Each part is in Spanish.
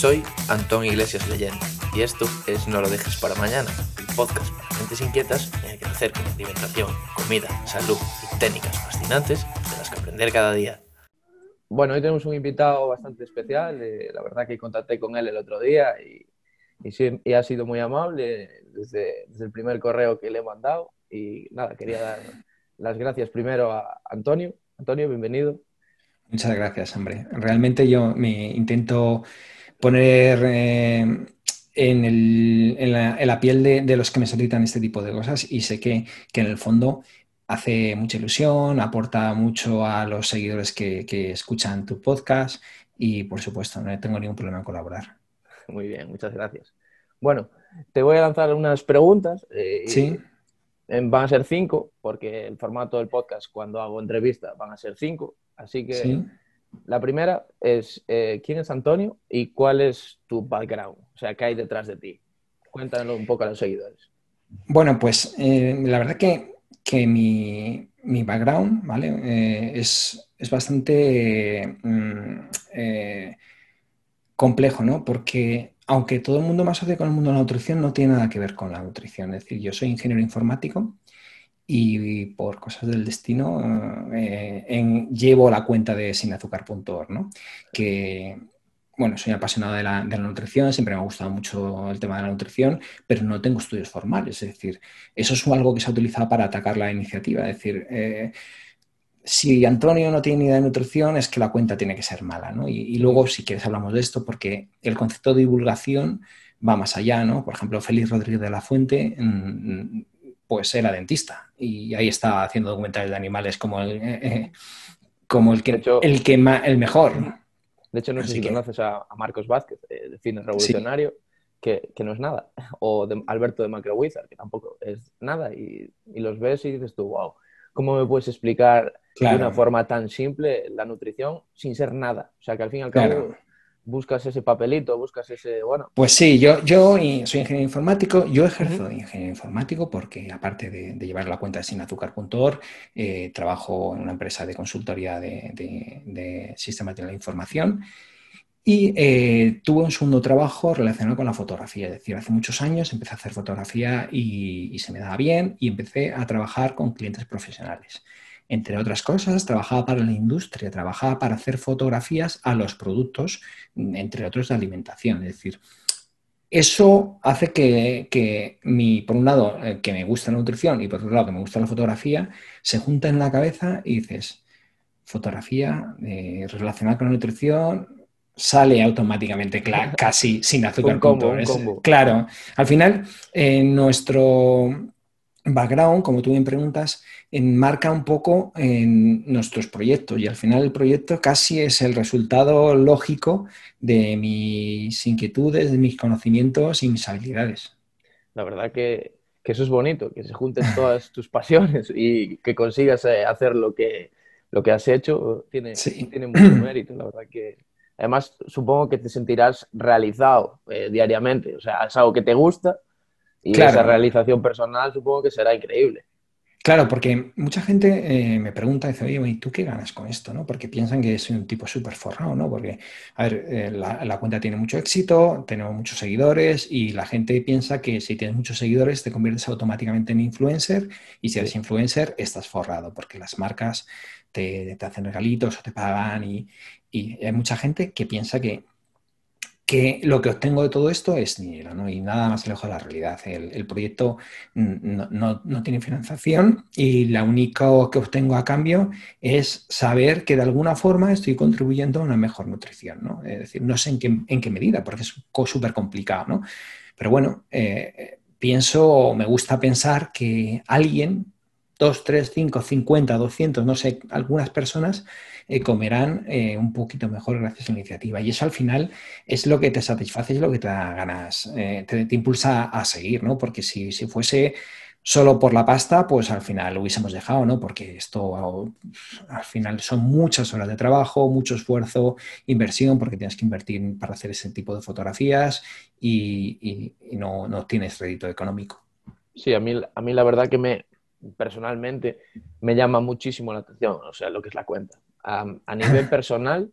Soy Antón Iglesias Leyenda y esto es No lo dejes para mañana, el podcast para mentes inquietas en el que te acercan alimentación, comida, salud y técnicas fascinantes de las que aprender cada día. Bueno, hoy tenemos un invitado bastante especial. eh, la verdad que contacté con él el otro día y, y sí- y ha sido muy amable desde, desde el primer correo que le he mandado. Y nada, quería dar las gracias primero a Antonio. Antonio, bienvenido. Muchas gracias, hombre. Realmente yo me intento poner eh, en, el- en la, en la piel de, de los que me solicitan este tipo de cosas y sé que, que en el fondo hace mucha ilusión, aporta mucho a los seguidores que, que escuchan tu podcast y por supuesto no tengo ningún problema en colaborar. Muy bien, muchas gracias. Bueno, te voy a lanzar unas preguntas. eh, Sí, eh, Van a ser cinco, porque el formato del podcast, cuando hago entrevista, van a ser cinco. Así que sí. La primera es, eh, ¿quién es Antonio y cuál es tu background? O sea, ¿qué hay detrás de ti? Cuéntanos un poco a los seguidores. Bueno, pues eh, la verdad que, que mi, mi background, ¿vale? Eh, es, es bastante mm, complejo, ¿no? Porque aunque todo el mundo me asocia con el mundo de la nutrición, no tiene nada que ver con la nutrición. Es decir, yo soy ingeniero informático y por cosas del destino eh, en- llevo la cuenta de sinazúcar.org, ¿no? Que, bueno, soy apasionado de la, nutrición, siempre me ha gustado mucho el tema de la nutrición, pero no tengo estudios formales. Es decir, eso es algo que se ha utilizado para atacar la iniciativa. Es decir, eh, si Antonio no tiene ni idea de nutrición, es que la cuenta tiene que ser mala, ¿no? Y, y luego, si quieres, hablamos de esto, porque el concepto de divulgación va más allá, ¿no? Por ejemplo, Félix Rodríguez de la Fuente, mm, pues era dentista y ahí está haciendo documentales de animales como el, eh, eh, como el que, hecho- el, que ma- el mejor. De hecho, no sé si que- conoces a, a Marcos Vázquez, eh, de Fitness Revolucionario, que, que no es nada. O de Alberto de Macro Wizard, que tampoco es nada. Y, y los ves y dices tú, wow, ¿cómo me puedes explicar de una forma tan simple la nutrición sin ser nada? O sea, que al fin y al cabo Claro. Buscas ese papelito, buscas ese, bueno, Pues sí, yo, yo soy ingeniero informático, yo ejerzo de ingeniero informático porque aparte de, de llevar la cuenta de sinazúcar.org, eh, trabajo en una empresa de consultoría de, de- de sistemas de la información y eh, tuve un segundo trabajo relacionado con la fotografía, es decir, hace muchos años empecé a hacer fotografía y, y se me daba bien y empecé a trabajar con clientes profesionales. Entre otras cosas, trabajaba para la industria, trabajaba para hacer fotografías a los productos, entre otros de alimentación. Es decir, eso hace que, que mi, por un lado, eh, que me gusta la nutrición y por otro lado, que me gusta la fotografía, se junta en la cabeza y dices, fotografía eh, relacionada con la nutrición, sale automáticamente casi sin azúcar. Un combo. Claro, al final, eh, nuestro background, como tú bien preguntas, enmarca un poco en nuestros proyectos y al final el proyecto casi es el resultado lógico de mis inquietudes, de mis conocimientos y mis habilidades. la verdad que, que eso es bonito, que se junten todas tus pasiones y que consigas eh, hacer lo que, lo que has hecho, tiene, Sí. tiene mucho mérito, la verdad que... Además, supongo que te sentirás realizado eh, diariamente, o sea, es algo que te gusta y Claro. esa realización personal supongo que será increíble. Claro, porque mucha gente eh, me pregunta, dice, oye, ¿y tú qué ganas con esto? ¿no? Porque piensan que soy un tipo súper forrado, ¿no? Porque, a ver, eh, la, la cuenta tiene mucho éxito, tenemos muchos seguidores y la gente piensa que si tienes muchos seguidores te conviertes automáticamente en influencer y si eres influencer estás forrado porque las marcas te, te hacen regalitos o te pagan y, y hay mucha gente que piensa que que lo que obtengo de todo esto es dinero, ¿no? Y nada más lejos de la realidad. El, el proyecto no, no- no tiene financiación y lo único que obtengo a cambio es saber que de alguna forma estoy contribuyendo a una mejor nutrición, ¿no? Es decir, no sé en qué, en qué medida, porque es súper complicado, ¿no? Pero bueno, eh, pienso, me gusta pensar que alguien, dos, tres, cinco, cincuenta, doscientos, no sé, algunas personas eh, comerán eh, un poquito mejor gracias a la iniciativa. Y eso al final es lo que te satisface, es lo que te da ganas, eh, te, impulsa a seguir, ¿no? Porque si, si fuese solo por la pasta, pues al final lo hubiésemos dejado, ¿no? Porque esto al final son muchas horas de trabajo, mucho esfuerzo, inversión, porque tienes que invertir para hacer ese tipo de fotografías y no, no tienes rédito económico. Sí, a mí, a mí la verdad que me, personalmente, me llama muchísimo la atención, o sea, lo que es la cuenta. A, a nivel personal,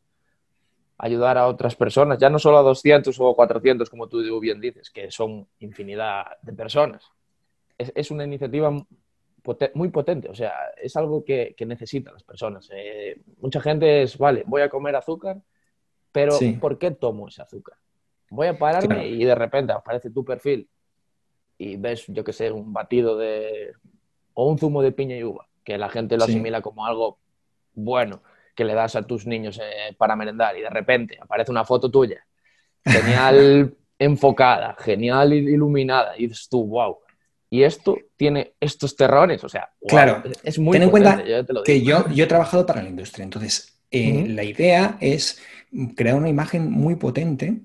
ayudar a otras personas, ya no solo a 200 o 400, como tú bien dices, que son infinidad de personas. Es, una iniciativa muy potente, o sea, es algo que, necesitan las personas. Eh, mucha gente es, vale, voy a comer azúcar, pero ¿por qué tomo ese azúcar? Voy a pararme y de repente aparece tu perfil y ves, yo qué sé, un batido de... o un zumo de piña y uva, que la gente lo asimila como algo bueno que le das a tus niños eh, para merendar y de repente aparece una foto tuya, genial enfocada, genial iluminada, y dices tú, wow. Y esto tiene estos terrones, o sea, claro, es muy Ten en cuenta que yo, yo he trabajado para la industria, entonces eh, la idea es crear una imagen muy potente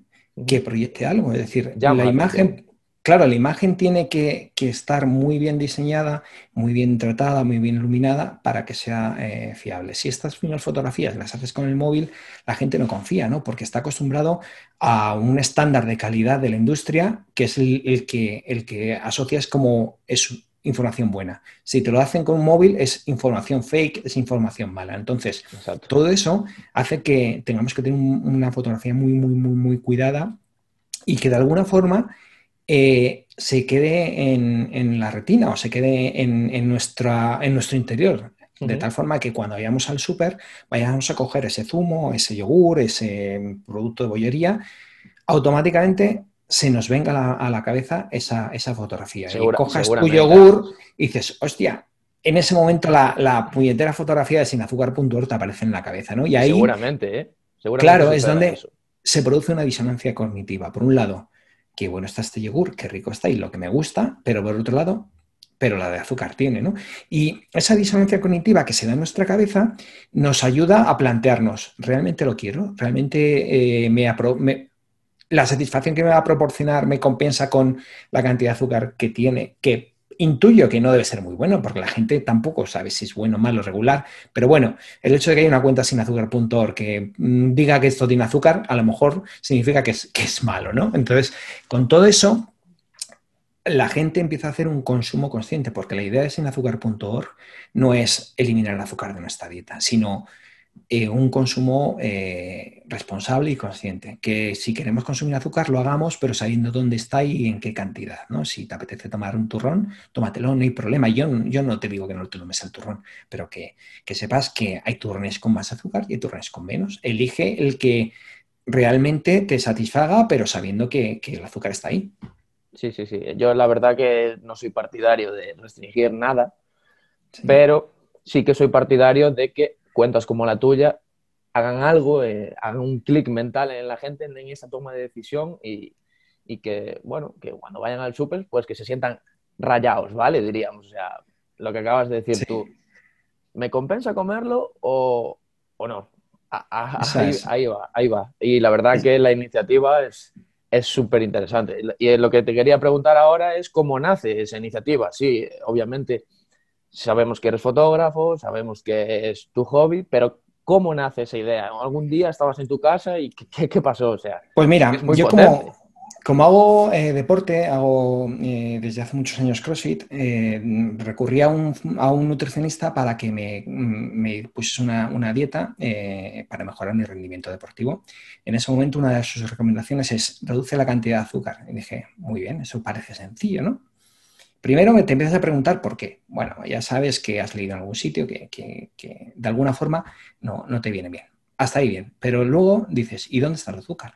que proyecte algo, es decir, la imagen Claro, la imagen tiene que, estar muy bien diseñada, muy bien tratada, muy bien iluminada para que sea eh, fiable. Si estas mismas fotografías las haces con el móvil, la gente no confía, ¿no? Porque está acostumbrado a un estándar de calidad de la industria que es el, que, el que asocias como es información buena. Si te lo hacen con un móvil es información fake, es información mala. Entonces, todo eso hace que tengamos que tener una fotografía muy, muy, muy, muy cuidada y que de alguna forma eh, se quede en, la retina o se quede en, nuestra, en nuestro interior. De tal forma que cuando vayamos al súper vayamos a coger ese zumo, ese yogur, ese producto de bollería, automáticamente se nos venga a la cabeza esa, fotografía. y cojas tu yogur y dices, hostia, en ese momento la, la puñetera fotografía de sinazúcar.org te aparece en la cabeza, ¿no? Y ahí, seguramente, ¿eh? claro, es donde se produce una disonancia cognitiva. Por un lado, qué bueno está este yogur, qué rico está y lo que me gusta, pero por otro lado, pero la de azúcar tiene, ¿no? Y esa disonancia cognitiva que se da en nuestra cabeza nos ayuda a plantearnos, ¿realmente lo quiero? ¿Realmente eh, me, la satisfacción que me va a proporcionar me compensa con la cantidad de azúcar que tiene, que Intuyo que no debe ser muy bueno, porque la gente tampoco sabe si es bueno, malo, regular. Pero bueno, el hecho de que haya una cuenta sin azúcar.org que mm, diga que esto tiene azúcar, a lo mejor significa que es, que es malo, ¿no? Entonces, con todo eso, la gente empieza a hacer un consumo consciente, porque la idea de sinazúcar.org no es eliminar el azúcar de nuestra dieta, sino eh, un consumo eh, responsable y consciente. Que si queremos consumir azúcar, lo hagamos, pero sabiendo dónde está y en qué cantidad. ¿no? Si te apetece tomar un turrón, tómatelo, no hay problema. Yo, yo no te digo que no te tomes el turrón, pero que, sepas que hay turrones con más azúcar y hay turrones con menos. Elige el que realmente te satisfaga, pero sabiendo que, el azúcar está ahí. Sí, sí, sí. Yo la verdad que no soy partidario de restringir nada, pero sí que soy partidario de que cuentas como la tuya hagan algo, eh, hagan un clic mental en la gente en esa toma de decisión y, que, bueno, que cuando vayan al súper, pues que se sientan rayados, ¿vale? Diríamos, o sea, lo que acabas de decir tú. ¿Me compensa comerlo o, no? ahí, va, ahí va. Y la verdad que la iniciativa es súper interesante. Y lo que te quería preguntar ahora es cómo nace esa iniciativa. Sí, obviamente sabemos que eres fotógrafo, sabemos que es tu hobby, pero ¿cómo nace esa idea? ¿Algún día estabas en tu casa y qué, pasó? O sea, pues mira, yo como, como, hago eh, deporte, hago eh, desde hace muchos años CrossFit, eh, recurrí a un, nutricionista para que me, me pusiese una, dieta para mejorar mi rendimiento deportivo. En ese momento una de sus recomendaciones es reduce la cantidad de azúcar. Y dije, muy bien, eso parece sencillo, ¿no? Primero te empiezas a preguntar por qué. Bueno, ya sabes que has leído en algún sitio que, de alguna forma no, no, te viene bien. Hasta ahí bien. Pero luego dices, ¿y dónde está el azúcar?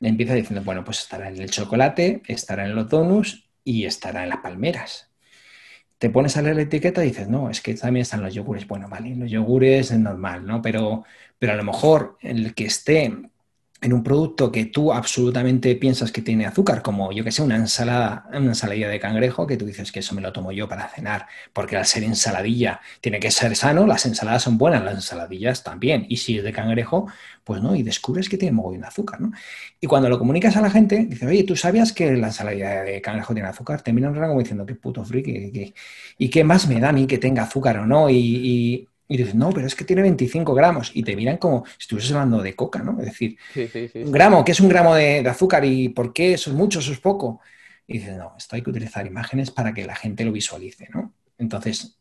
empieza diciendo, bueno, pues estará en el chocolate, estará en los donuts y estará en las palmeras. Te pones a leer la etiqueta y dices, no, es que también están los yogures. Bueno, vale, los yogures es normal, ¿no? Pero, pero a lo mejor el que esté en un producto que tú absolutamente piensas que tiene azúcar, como yo que sé, una ensalada, una ensaladilla de cangrejo, que tú dices que eso me lo tomo yo para cenar, porque al ser ensaladilla tiene que ser sano, las ensaladas son buenas, las ensaladillas también, y si es de cangrejo, pues no, y descubres que tiene mogollón de azúcar, ¿no? Y cuando lo comunicas a la gente, dices, oye, ¿tú sabías que la ensaladilla de cangrejo tiene azúcar? Te miran como diciendo, qué puto friki, ¿y qué más me da a mí que tenga azúcar o no? y dices, no, pero es que tiene 25 gramos. Y te miran como si estuvieses hablando de coca, ¿no? Es decir, un gramo, ¿qué es un gramo de, azúcar? ¿Y por qué eso es mucho, eso es poco? Y dices, no, esto hay que utilizar imágenes para que la gente lo visualice, ¿no? Entonces,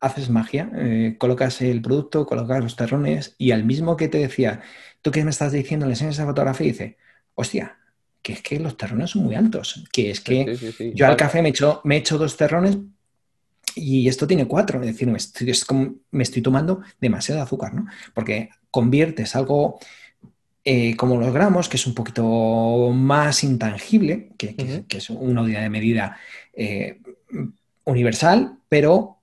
haces magia, eh, colocas el producto, colocas los terrones y al mismo que te decía, tú qué me estás diciendo, le enseñas esa fotografía y dice, hostia, que es que los terrones son muy altos, que es que yo al café me echo, me echo dos terrones y esto tiene cuatro, es decir, me estoy, me estoy tomando demasiado azúcar, ¿no? Porque conviertes algo eh, como los gramos, que es un poquito más intangible, que, es una unidad de medida eh, universal, pero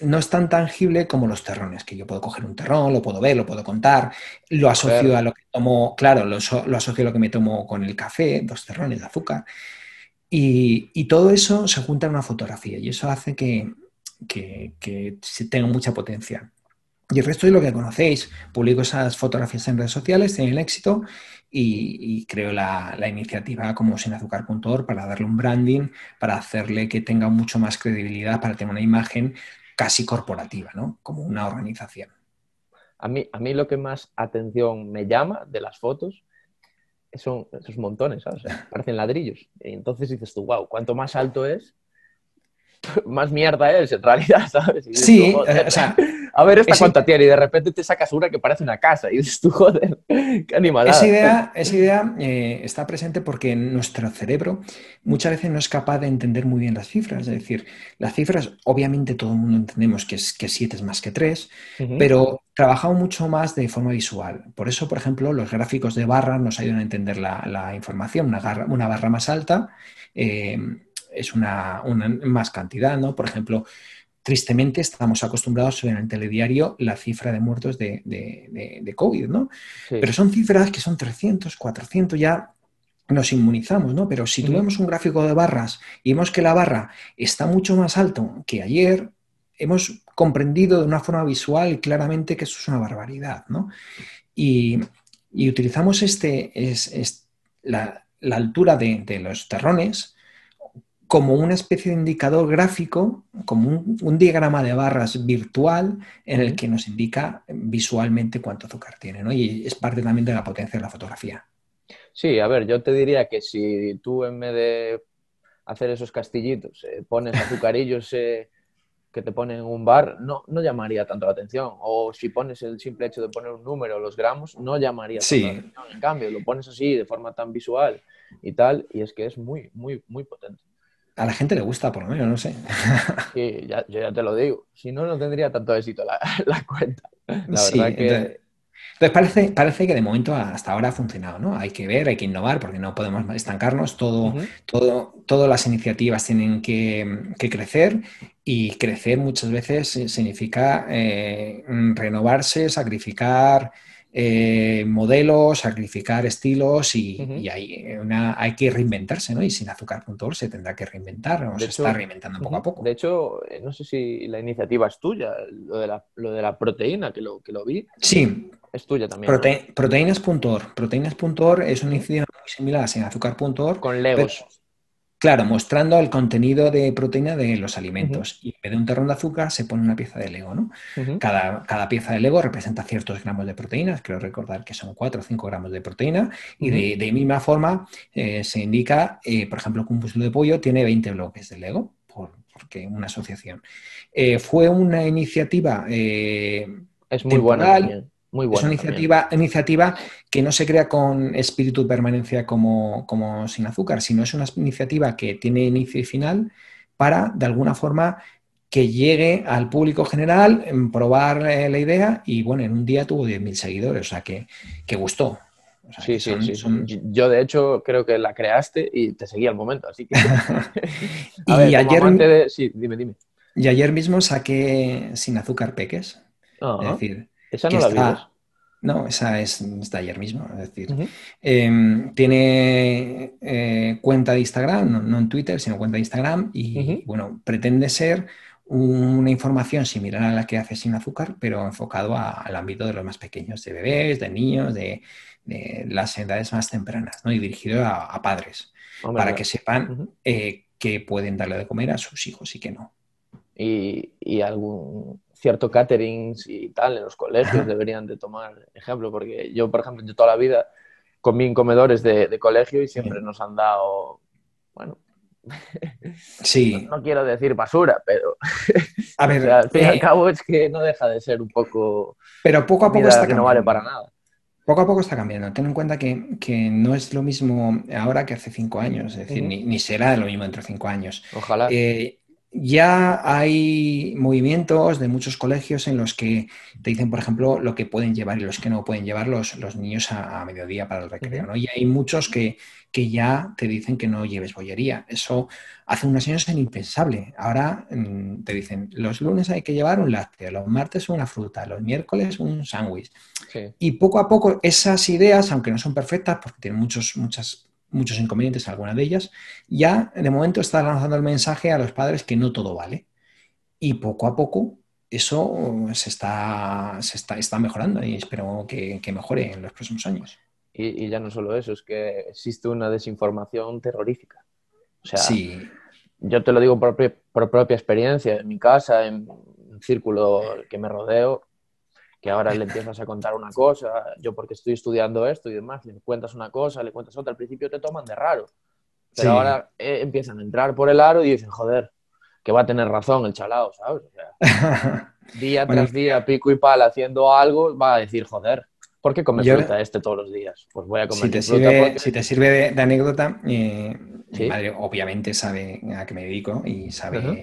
no es tan tangible como los terrones, que yo puedo coger un terrón, lo puedo ver, lo puedo contar, lo asocio a lo que tomo, claro, lo, asocio a lo que me tomo con el café, dos terrones de azúcar. Y, todo eso se junta en una fotografía y eso hace que, que, que tenga mucha potencia. Y el resto de lo que conocéis. Publico esas fotografías en redes sociales, tienen éxito y, creo la, iniciativa como sinazúcar.org para darle un branding, para hacerle que tenga mucho más credibilidad, para tener una imagen casi corporativa, ¿no? Como una organización. A mí, a mí lo que más atención me llama de las fotos son esos montones, ¿sabes? parecen ladrillos. Y entonces dices tú, wow, cuanto más alto es, más mierda es en realidad, ¿sabes? sí, eh, o sea, a ver esta cuánta tiene y de repente te sacas una que parece una casa y dices tú, joder, qué animalada. Esa idea, esa idea eh, está presente porque nuestro cerebro muchas veces no es capaz de entender muy bien las cifras. Es decir, las cifras, obviamente todo el mundo entendemos que, es, que 7 es más que 3, pero trabajamos mucho más de forma visual. Por eso, por ejemplo, los gráficos de barra nos ayudan a entender la, información. Una, una, barra más alta eh, es una, una, más cantidad, ¿no? Por ejemplo, tristemente estamos acostumbrados en el telediario la cifra de muertos de, de, COVID, ¿no? Pero son cifras que son 300, 400, ya nos inmunizamos, ¿no? Pero si tuvimos un gráfico de barras y vemos que la barra está mucho más alto que ayer, hemos comprendido de una forma visual claramente que eso es una barbaridad, ¿no? Y, utilizamos este, es, la, la, altura de, los terrones como una especie de indicador gráfico, como un, diagrama de barras virtual en el que nos indica visualmente cuánto azúcar tiene, ¿no? Y es parte también de la potencia de la fotografía. Sí, a ver, yo te diría que si tú en vez de hacer esos castillitos eh, pones azucarillos eh, que te ponen en un bar, no, no llamaría tanto la atención. O si pones el simple hecho de poner un número, los gramos, no llamaría tanto la atención. En cambio, lo pones así de forma tan visual y tal, y es que es muy, muy, muy potente a la gente le gusta, por lo menos, no sé. Sí, ya, yo ya te lo digo. Si no, no tendría tanto éxito la, cuenta. La verdad que... Entonces, parece, parece que de momento hasta ahora ha funcionado, ¿no? Hay que ver, hay que innovar porque no podemos estancarnos. Todo, todo, todas las iniciativas tienen que, crecer y crecer muchas veces significa eh, renovarse, sacrificar eh, modelos, sacrificar estilos y, hay, hay, que reinventarse, ¿no? Y sin azúcar.org se tendrá que reinventar, o se está reinventando poco a poco. De hecho, eh, no sé si la iniciativa es tuya, lo de la, lo de la proteína, que lo, que lo vi. Sí. Es tuya también. Proteínas.org. Proteínas.org es una iniciativa muy similar a sin azúcar.org. Con Legos. Claro, mostrando el contenido de proteína de los alimentos. Y en vez de un terrón de azúcar se pone una pieza de Lego, ¿no? cada, cada, pieza de Lego representa ciertos gramos de proteínas, creo recordar que son 4 o 5 gramos de proteína. Y de, de, misma forma eh, se indica, eh, por ejemplo, que un búsqueda de pollo tiene 20 bloques de Lego, por, porque una asociación. Eh, fue una iniciativa... es muy buena. Muy es una iniciativa, iniciativa, que no se crea con espíritu de permanencia como, como sin azúcar, sino es una iniciativa que tiene inicio y final para, de alguna forma, que llegue al público general, probar eh, la idea y, bueno, en un día tuvo 10.000 seguidores, o sea, que, que gustó. sí, sí, sí. Yo, de hecho, creo que la creaste y te seguí al momento, así que... y ayer... Sí, dime, dime. Y ayer mismo saqué sin azúcar peques. Es decir, esa no la está... No, esa es, de ayer mismo. Es decir, em, tiene eh, cuenta de Instagram, no, en Twitter, sino cuenta de Instagram, y bueno, pretende ser una información similar a la que hace sin azúcar, pero enfocado al ámbito de los más pequeños, de bebés, de niños, de, las edades más tempranas, ¿no? Y dirigido a, padres, para que sepan eh, que pueden darle de comer a sus hijos y que no. Y, y algún cierto catering y tal en los colegios deberían de tomar ejemplo, porque yo, por ejemplo, yo toda la vida comí en comedores de, colegio y siempre nos han dado, bueno, Sí. No, quiero decir basura, pero A ver, al fin y al eh, cabo es que no deja de ser un poco pero poco a poco está que no vale cambiando. para nada. Poco a poco está cambiando. Ten en cuenta que, que no es lo mismo ahora que hace cinco años, es decir, Ujú. ni, ni será lo mismo dentro de cinco años. Ojalá. Eh, ya hay movimientos de muchos colegios en los que te dicen, por ejemplo, lo que pueden llevar y los que no pueden llevar los, los niños a, a mediodía para el recreo. ¿no? Y hay muchos que, que ya te dicen que no lleves bollería. Eso hace unos años era impensable. Ahora mm, te dicen, los lunes hay que llevar un lácteo, los martes una fruta, los miércoles un sándwich. Sí. Y poco a poco esas ideas, aunque no son perfectas, porque tienen muchos, muchas, muchos inconvenientes, algunas de ellas, ya de momento está lanzando el mensaje a los padres que no todo vale. Y poco a poco eso uh, se está, se está, está mejorando y espero que, que mejore en los próximos años. Y, y ya no solo eso, es que existe una desinformación terrorífica. O sea, Sí, yo te lo digo por, propia- por propia experiencia, en mi casa, en un círculo que me rodeo, que ahora le empiezas a contar una cosa, yo porque estoy estudiando esto y demás, le cuentas una cosa, le cuentas otra, al principio te toman de raro, pero Sí. ahora eh, empiezan a entrar por el aro y dicen, joder, que va a tener razón el chalao, ¿sabes? O sea, día Bueno, tras día, pico y pala, haciendo algo, va a decir, joder, ¿por qué come Yo- fruta este todos los días? Pues voy a comer Si te fruta sirve, porque- si te sirve de, de anécdota, eh, Sí. mi madre obviamente sabe a qué me dedico y sabe Ajá.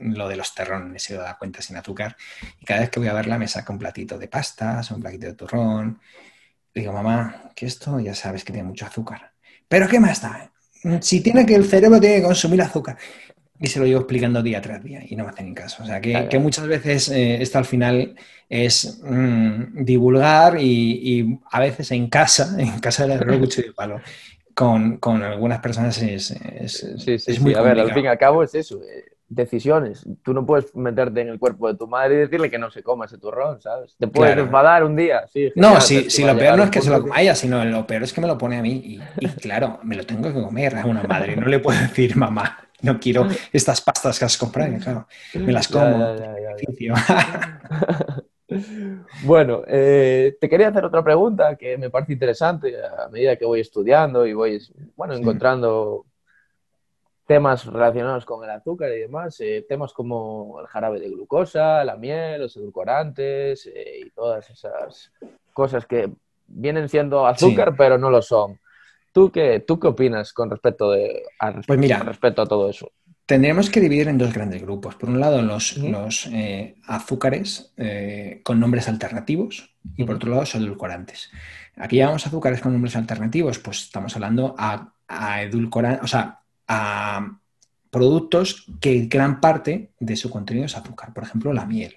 Lo de los terrones, se da cuenta sin azúcar. Y cada vez que voy a verla me saca un platito de pastas, un platito de turrón. Le digo, mamá, que esto ya sabes que tiene mucho azúcar. Pero ¿qué más da? Si tiene que el cerebro tiene que consumir azúcar. Y se lo llevo explicando día tras día y no me hacen ni caso. O sea, que, Claro. que muchas veces eh, esto al final es mm, divulgar y, y a veces en casa, en casa de la cuchillo de palo, con, con algunas personas es, es, Sí, sí, es muy sí. A ver, al fin y al cabo es eso, eh, decisiones. Tú no puedes meterte en el cuerpo de tu madre y decirle que no se coma ese turrón, ¿sabes? Te puedes Claro. enfadar un día, sí. No, genial, si, si lo peor no es que se lo coma ella, sino lo peor es que me lo pone a mí. Y, y claro, me lo tengo que comer a una madre. No le puedo decir, mamá, no quiero estas pastas que has comprado. Claro, me las como. ya, ya, ya, ya. beneficio. Bueno, eh, te quería hacer otra pregunta que me parece interesante a medida que voy estudiando y voy, bueno, Sí. encontrando temas relacionados con el azúcar y demás, eh, temas como el jarabe de glucosa, la miel, los edulcorantes eh, y todas esas cosas que vienen siendo azúcar pero no lo son. ¿Tú qué, tú qué opinas con respecto, de, a, Pues mira. con respecto a todo eso? Tendríamos que dividir en dos grandes grupos. Por un lado, los, los eh, azúcares eh, con nombres alternativos y por otro lado, los edulcorantes. Aquí llamamos azúcares con nombres alternativos, pues estamos hablando a, a edulcorantes, o sea, a productos que gran parte de su contenido es azúcar. Por ejemplo, la miel.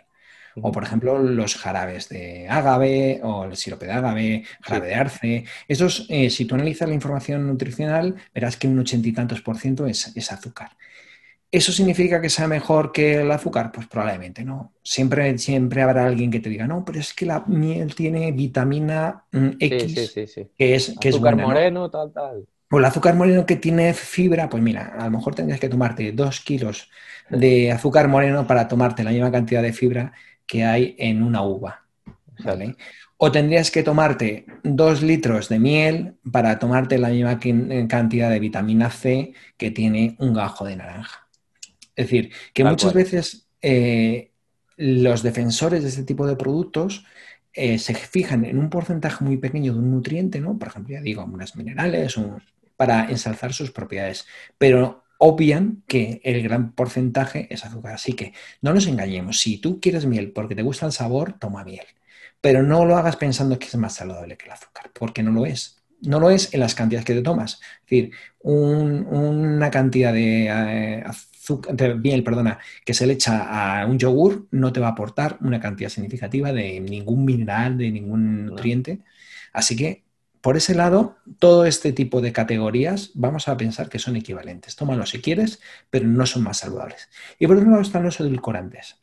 O, por ejemplo, los jarabes de ágave o el sirope de ágave, jarabe de arce. Esos, eh, si tú analizas la información nutricional, verás que un ochenta y tantos por ciento es, es azúcar. ¿Eso significa que sea mejor que el azúcar? Pues probablemente no. Siempre, siempre habrá alguien que te diga, no, pero es que la miel tiene vitamina mm, X, sí, sí, sí. que es, que es Azúcar ¿no? moreno, tal, tal. O el azúcar moreno que tiene fibra, pues mira, a lo mejor tendrías que tomarte dos kilos de azúcar moreno para tomarte la misma cantidad de fibra que hay en una uva. ¿vale? O tendrías que tomarte dos litros de miel para tomarte la misma quin- cantidad de vitamina C que tiene un gajo de naranja. Es decir, que Tal muchas cual. veces eh, los defensores de este tipo de productos eh, se fijan en un porcentaje muy pequeño de un nutriente, ¿no? Por ejemplo, ya digo, unas minerales, un- para ensalzar sus propiedades, pero obvian que el gran porcentaje es azúcar. Así que no nos engañemos. Si tú quieres miel porque te gusta el sabor, toma miel. Pero no lo hagas pensando que es más saludable que el azúcar, porque no lo es. No lo es en las cantidades que te tomas. Es decir, un- una cantidad de eh, azúcar, de miel, perdona, que se le echa a un yogur no te va a aportar una cantidad significativa de ningún mineral, de ningún nutriente. Así que, por ese lado, todo este tipo de categorías vamos a pensar que son equivalentes. Tómalo si quieres, pero no son más saludables. Y por otro lado están los edulcorantes.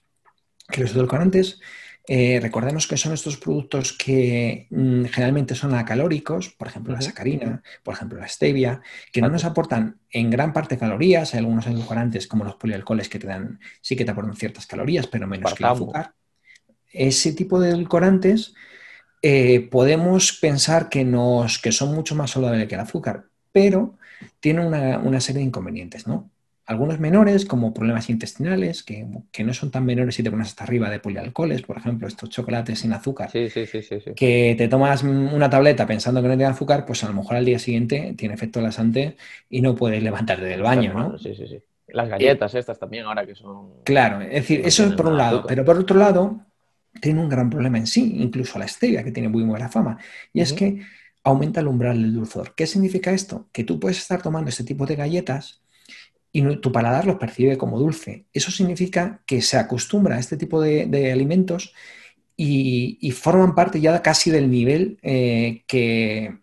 Que los edulcorantes, eh, recordemos que son estos productos que mm, generalmente son acalóricos, por ejemplo la sacarina, por ejemplo la stevia, que no nos aportan en gran parte calorías. Hay algunos edulcorantes como los polialcoholes que te dan, sí que te aportan ciertas calorías, pero menos que el azúcar. Ese tipo de edulcorantes eh, podemos pensar que, nos, que son mucho más saludables que el azúcar, pero tienen una, una serie de inconvenientes, ¿no? algunos menores, como problemas intestinales, que, no son tan menores si te pones hasta arriba de polialcoholes, por ejemplo, estos chocolates sin azúcar, sí, sí, sí, que te tomas una tableta pensando que no tiene azúcar, pues a lo mejor al día siguiente tiene efecto laxante y no puedes levantarte del baño, ¿no? Sí, sí, sí. Las galletas estas también ahora que son... Claro, es decir, eso es por un lado, pero por otro lado, tiene un gran problema en sí, incluso la stevia, que tiene muy buena fama, y es que aumenta el umbral del dulzor. ¿Qué significa esto? Que tú puedes estar tomando este tipo de galletas y tu paladar los percibe como dulce. Eso significa que se acostumbra a este tipo de, alimentos y, forman parte ya casi del nivel eh, que,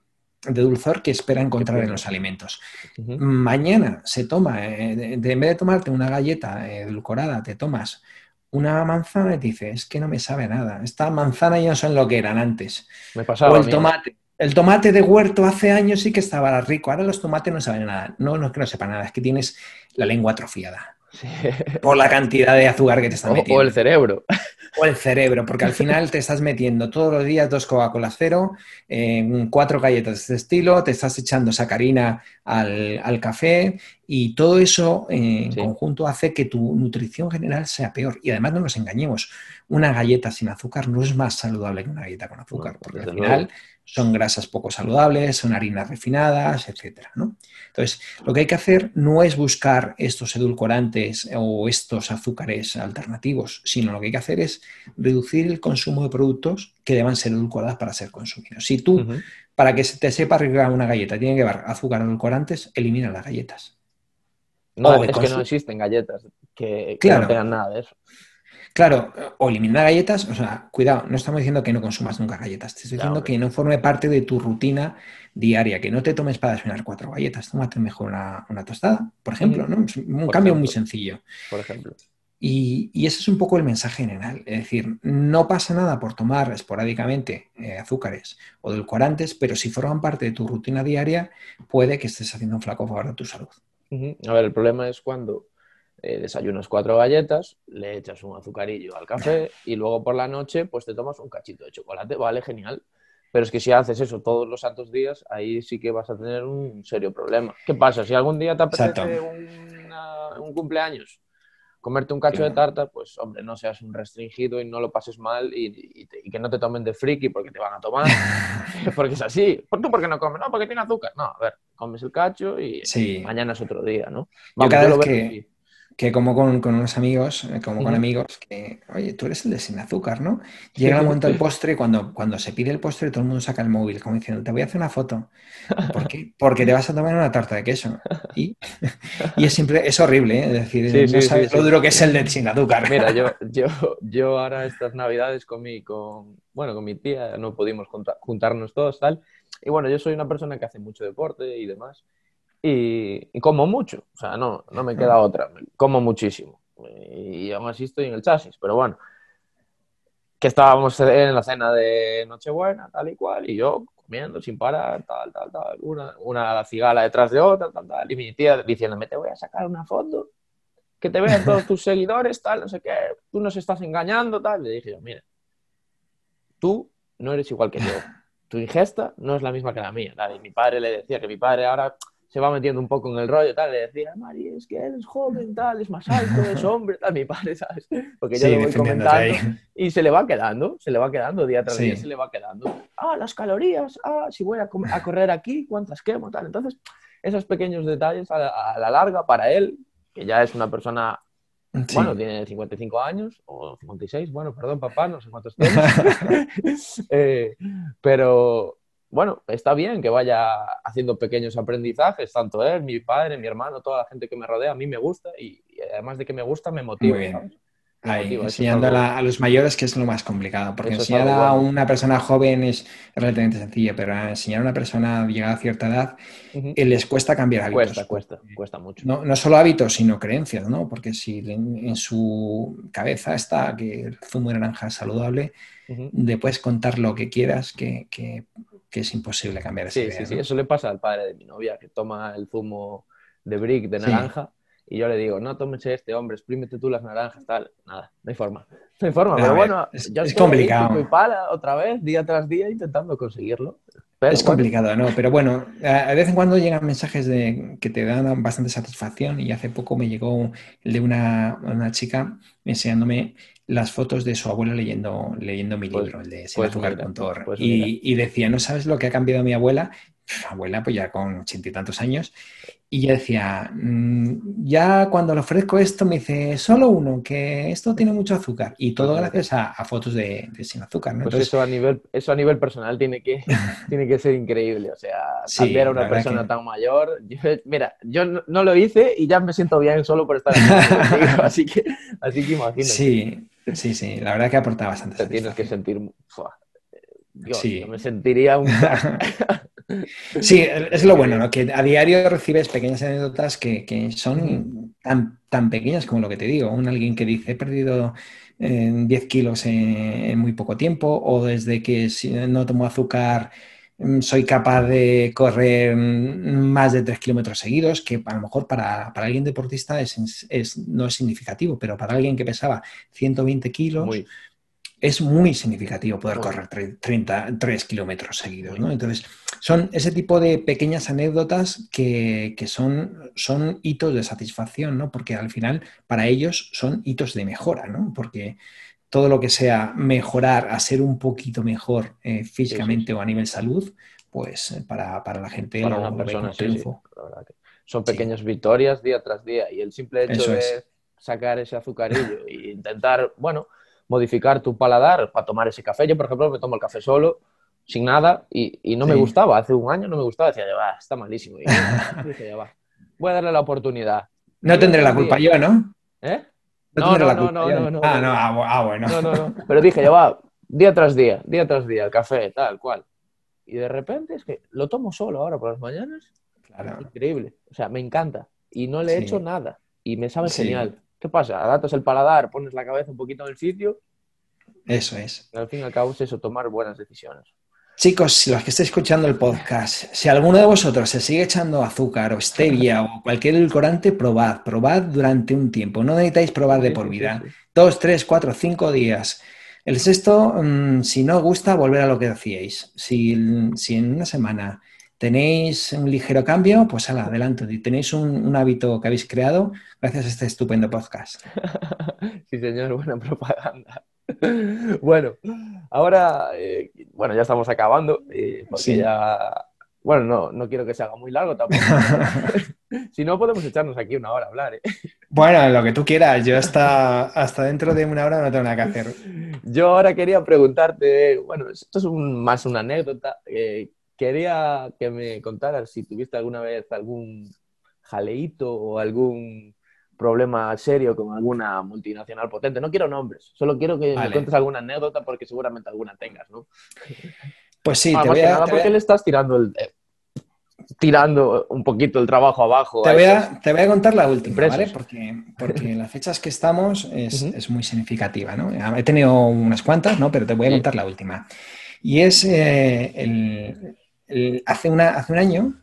de dulzor que espera encontrar en los alimentos. Mañana se toma, eh, en vez de tomarte una galleta edulcorada, te tomas una manzana y dices, es que no me sabe nada. Esta manzana ya no son lo que eran antes. Me pasaba o el tomate. El tomate de huerto hace años sí que estaba rico, ahora los tomates no saben nada. No, no es que no sepa nada, es que tienes la lengua atrofiada. Por la cantidad de azúcar que te están metiendo. O el cerebro. O el cerebro, porque al final te estás metiendo todos los días dos Coca-Cola cero, cuatro galletas de este estilo, te estás echando sacarina al, café y todo eso en conjunto hace que tu nutrición general sea peor. Y además no nos engañemos, una galleta sin azúcar no es más saludable que una galleta con azúcar, porque al final son grasas poco saludables, son harinas refinadas, etcétera, Entonces, lo que hay que hacer no es buscar estos edulcorantes o estos azúcares alternativos, sino lo que hay que hacer es reducir el consumo de productos que deban ser edulcorados para ser consumidos. Si tú, para que te sepa arreglar una galleta, tiene que llevar azúcar edulcorantes, elimina las galletas. No, es que no existen galletas que, que no tengan nada de eso. Claro, o eliminar galletas, o sea, cuidado, no estamos diciendo que no consumas nunca galletas, te estoy diciendo que no forme parte de tu rutina diaria, que no te tomes para desayunar cuatro galletas, tómate mejor una, tostada, por ejemplo, ¿no? un cambio muy sencillo. Por ejemplo. Y, ese es un poco el mensaje general, es decir, no pasa nada por tomar esporádicamente eh, azúcares o edulcorantes, pero si forman parte de tu rutina diaria, puede que estés haciendo un flaco favor de tu salud. A ver, el problema es cuando eh, desayunas cuatro galletas, le echas un azucarillo al café y luego por la noche pues te tomas un cachito de chocolate, vale, genial. Pero es que si haces eso todos los santos días, ahí sí que vas a tener un serio problema. ¿Qué pasa? Si algún día te apetece un cumpleaños, comerte un cacho de tarta, pues hombre, no seas un restringido y no lo pases mal y, que no te tomen de friki porque te van a tomar. porque es así. ¿Por tú por qué no comes? No, porque tiene azúcar. No, a ver, comes el cacho y mañana es otro día, ¿no? yo cada vez que que como con, unos amigos, eh, como con amigos, que, oye, tú eres el de sin azúcar, ¿no? Llega el momento del postre, cuando, cuando se pide el postre, todo el mundo saca el móvil, como diciendo, te voy a hacer una foto. ¿Por qué? Porque te vas a tomar una tarta de queso. Y, y es siempre, es horrible, ¿eh? Es decir, no sabes lo duro que es el de sin azúcar. Mira, yo, yo, yo ahora estas navidades con mi, con, bueno, con mi tía no pudimos juntarnos todos, tal. Y bueno, yo soy una persona que hace mucho deporte y demás y, como mucho, o sea, no, no me queda otra, como muchísimo. Y aún así estoy en el chasis, pero bueno, que estábamos en la cena de Nochebuena, tal y cual, y yo comiendo sin parar, tal, tal, tal, una, una cigala detrás de otra, tal, tal, y mi tía diciéndome, te voy a sacar una foto, que te vean todos tus seguidores, tal, no sé qué, tú nos estás engañando, tal. Le dije yo, mira, tú no eres igual que yo, tu ingesta no es la misma que la mía. La mi padre le decía que mi padre ahora se va metiendo un poco en el rollo, tal, le decía, Mari, es que eres joven, tal, es más alto, es hombre, tal, mi padre, ¿sabes? Porque yo lo voy comentando y se le va quedando, se le va quedando, día tras día se le va quedando. Ah, las calorías, ah, si voy a, correr aquí, cuántas quemo, tal. Entonces, esos pequeños detalles a la, larga para él, que ya es una persona Bueno, tiene 55 años o 56, bueno, perdón, papá, no sé cuántos tienes. eh, pero, bueno, está bien que vaya haciendo pequeños aprendizajes, tanto él, mi padre, mi hermano, toda la gente que me rodea, a mí me gusta y, además de que me gusta, me motiva. enseñando a, los mayores que es lo más complicado, porque enseñar a una persona joven es relativamente sencillo, pero enseñar a una persona llegada a cierta edad eh, les cuesta cambiar hábitos. Cuesta, cuesta, cuesta mucho. No, no solo hábitos, sino creencias, ¿no? Porque si en, su cabeza está que el zumo de naranja es saludable, le puedes contar lo que quieras, que, que que es imposible cambiar esa sí, Sí, sí, eso le pasa al padre de mi novia, que toma el zumo de brick de naranja y yo le digo, no tomes este, hombre, exprímete tú las naranjas, tal. Nada, no hay forma. No hay forma, pero bueno, es, es complicado. Y pala otra vez, día tras día, intentando conseguirlo. es complicado, ¿no? Pero bueno, de vez en cuando llegan mensajes de, que te dan bastante satisfacción y hace poco me llegó el de una, una chica enseñándome las fotos de su abuela leyendo, leyendo mi pues libro, el de Sin pues azúcar con pues y, y, decía, ¿no sabes lo que ha cambiado mi abuela? abuela, pues ya con ochenta y tantos años, y yo decía, mm, ya cuando le ofrezco esto me dice, solo uno, que esto tiene mucho azúcar. Y todo gracias a, fotos de, sin azúcar. ¿no? Pues eso, a nivel, eso a nivel personal tiene que, tiene que ser increíble. O sea, cambiar a una persona tan mayor. mira, yo no, lo hice y ya me siento bien solo por estar aquí. así, que, así que imagínate. Sí, sí, sí. La verdad que aporta bastante. Te tienes que sentir... sí. me sentiría un... Sí, es lo bueno, ¿no? Que a diario recibes pequeñas anécdotas que, son tan, tan, pequeñas como lo que te digo. Un alguien que dice, he perdido 10 eh, kilos en, muy poco tiempo, o desde que no tomo azúcar soy capaz de correr mm, más de 3 kilómetros seguidos, que a lo mejor para, alguien deportista es, no es significativo, pero para alguien que pesaba 120 kilos es muy significativo poder correr 30, 3 kilómetros seguidos, ¿no? Entonces, son ese tipo de pequeñas anécdotas que, son, son hitos de satisfacción, ¿no? Porque al final, para ellos, son hitos de mejora, ¿no? Porque todo lo que sea mejorar a ser un poquito mejor eh, físicamente o a nivel salud, pues eh, para, la gente para una persona, triunfo. Son pequeñas victorias día tras día y el simple hecho de sacar ese azucarillo e intentar, bueno, modificar tu paladar para tomar ese café. Yo, por ejemplo, me tomo el café solo, sin nada, y, no me gustaba. Hace un año no me gustaba. Decía, ya va, está malísimo. Y dije, ya va, voy a darle la oportunidad. No tendré la culpa yo, ¿no? ¿Eh? No, no, no, no, no, Ah, no, ah, bueno. No, no, no. Pero dije, ya va, día tras día, día tras día, el café, tal cual. Y de repente es que lo tomo solo ahora por las mañanas. Claro. Increíble. O sea, me encanta. Y no le he hecho nada. Y me sabe genial. ¿Qué pasa? Adaptas el paladar, pones la cabeza un poquito en el sitio. Eso es. al fin y al cabo es eso, tomar buenas decisiones. Chicos, los que estéis escuchando el podcast, si alguno de vosotros se sigue echando azúcar o stevia o cualquier edulcorante, probad, probad durante un tiempo. No necesitáis probar de por vida. Dos, tres, cuatro, cinco días. El sexto, mm, si no os gusta, volver a lo que hacíais. Si, si en una semana tenéis un ligero cambio, pues adelante. Y tenéis un, hábito que habéis creado gracias a este estupendo podcast. sí, señor, buena propaganda. bueno, ahora, eh, bueno, ya estamos acabando, eh, porque ya, bueno, no, no quiero que se haga muy largo tampoco. si no, podemos echarnos aquí una hora a hablar. ¿eh? Bueno, lo que tú quieras, yo hasta, hasta dentro de una hora no tengo nada que hacer. Yo ahora quería preguntarte, bueno, esto es más una anécdota, quería que me contaras si tuviste alguna vez algún jaleíto o algún problema serio con alguna multinacional potente. No quiero nombres, solo quiero que me cuentes alguna anécdota porque seguramente alguna tengas, ¿no? Pues sí, te voy a, nada porque le estás tirando el, eh, tirando un poquito el trabajo abajo. Te, voy, a, te voy a contar la última, ¿vale? Porque, porque las fechas que estamos es, muy significativa, ¿no? He tenido unas cuantas, ¿no? Pero te voy a contar la última. Y es eh, el, hace, una, hace un año,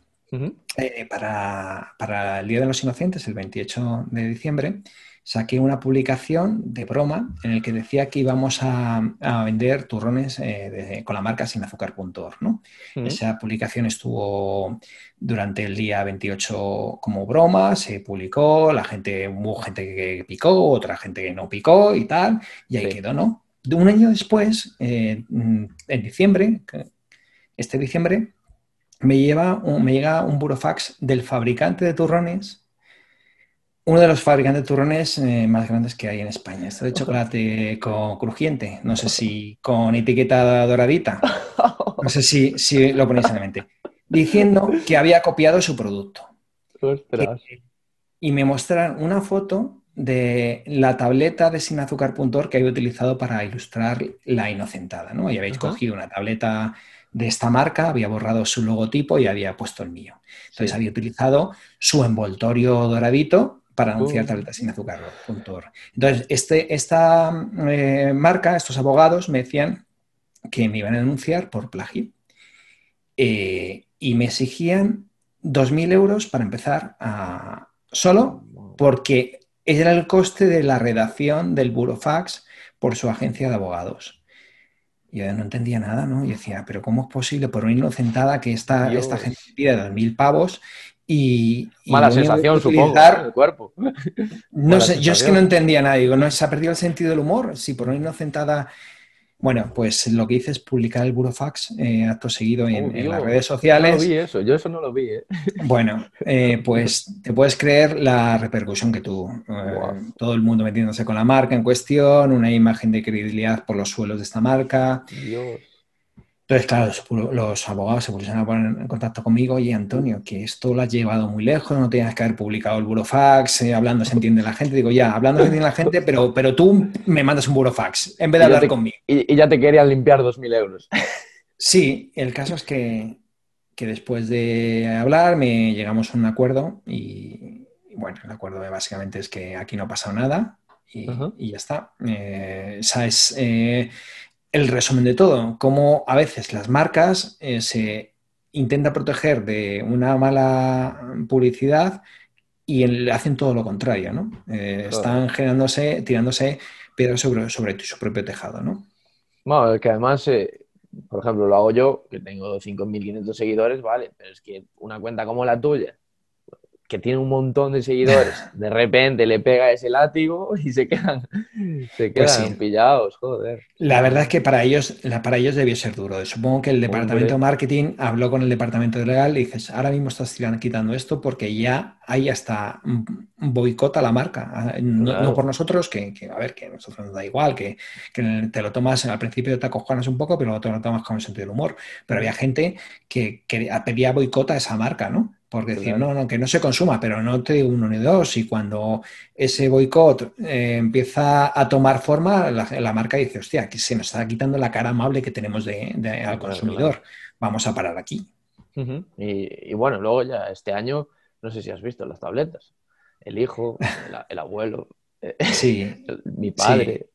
eh, para, el Día de los Inocentes, el 28 de diciembre, saqué una publicación de broma en el que decía que íbamos a, vender turrones eh, con la marca sinazúcar.org. ¿no? Esa publicación estuvo durante el día 28 como broma, se publicó, la gente, hubo gente que picó, otra gente que no picó y tal, y ahí quedó, ¿no? De un año después, en diciembre, este diciembre, me, lleva me llega un burofax del fabricante de turrones, uno de los fabricantes de turrones eh, más grandes que hay en España. Esto de chocolate con crujiente, no sé si con etiqueta doradita, no sé si, si lo ponéis en la mente, diciendo que había copiado su producto. y me muestran una foto de la tableta de sinazúcar.org que había utilizado para ilustrar la inocentada, ¿no? Y habéis cogido una tableta de esta marca, había borrado su logotipo y había puesto el mío. Entonces había utilizado su envoltorio doradito para anunciar uh. tabletas sin azúcar. Entonces, este, esta eh, marca, estos abogados me decían que me iban a denunciar por plagio eh, y me exigían 2.000 euros para empezar a... solo porque era el coste de la redacción del burofax por su agencia de abogados. Y yo no entendía nada, ¿no? Y decía, pero ¿cómo es posible por una inocentada que esta, esta gente pide 2.000 pavos y, Mala sensación, supongo, el cuerpo. No sé, yo es que no entendía nada. Digo, ¿no se ha perdido el sentido del humor? Si por una inocentada bueno, pues lo que hice es publicar el burofax eh, acto seguido en, las redes sociales. No lo vi eso, yo eso no lo vi. ¿eh? Bueno, eh, pues te puedes creer la repercusión que tuvo. todo el mundo metiéndose con la marca en cuestión, una imagen de credibilidad por los suelos de esta marca. Dios. Entonces, claro, los, abogados se pusieron a poner en contacto conmigo y Antonio, que esto lo has llevado muy lejos, no tenías que haber publicado el burofax, eh, hablando se entiende la gente. Digo, ya, hablando se entiende la gente, pero, pero tú me mandas un burofax en vez de hablar conmigo. Y, ya te querían limpiar 2.000 euros. Sí, el caso es que, después de hablar me llegamos a un acuerdo y, bueno, el acuerdo básicamente es que aquí no ha pasado nada y, ya está. Eh, ¿Sabes? Eh, el resumen de todo, cómo a veces las marcas eh, se intenta proteger de una mala publicidad y hacen todo lo contrario, ¿no? Eh, están generándose, tirándose piedras sobre, sobre su propio tejado, ¿no? Bueno, que además, eh, por ejemplo, lo hago yo, que tengo 5.500 seguidores, vale, pero es que una cuenta como la tuya, que tiene un montón de seguidores, de repente le pega ese látigo y se quedan, se pues quedan pillados, joder. La verdad es que para ellos, para ellos debió ser duro. Supongo que el departamento de marketing habló con el departamento de legal y dices, ahora mismo estás quitando esto porque ya hay hasta boicota la marca. Ah, no, por nosotros, que, a ver, que a nosotros nos da igual, que, te lo tomas, al principio te acojonas un poco, pero luego te lo tomas con el sentido del humor. Pero había gente que, que pedía boicota a esa marca, ¿no? Porque decir, no, no, que no se consuma, pero no te uno ni dos. Y cuando ese boicot eh, empieza a tomar forma, la, marca dice, hostia, que se nos está quitando la cara amable que tenemos de, al consumidor. Vamos a parar aquí. y, bueno, luego ya este año, no sé si has visto las tabletas. El hijo, el, abuelo, sí. mi padre.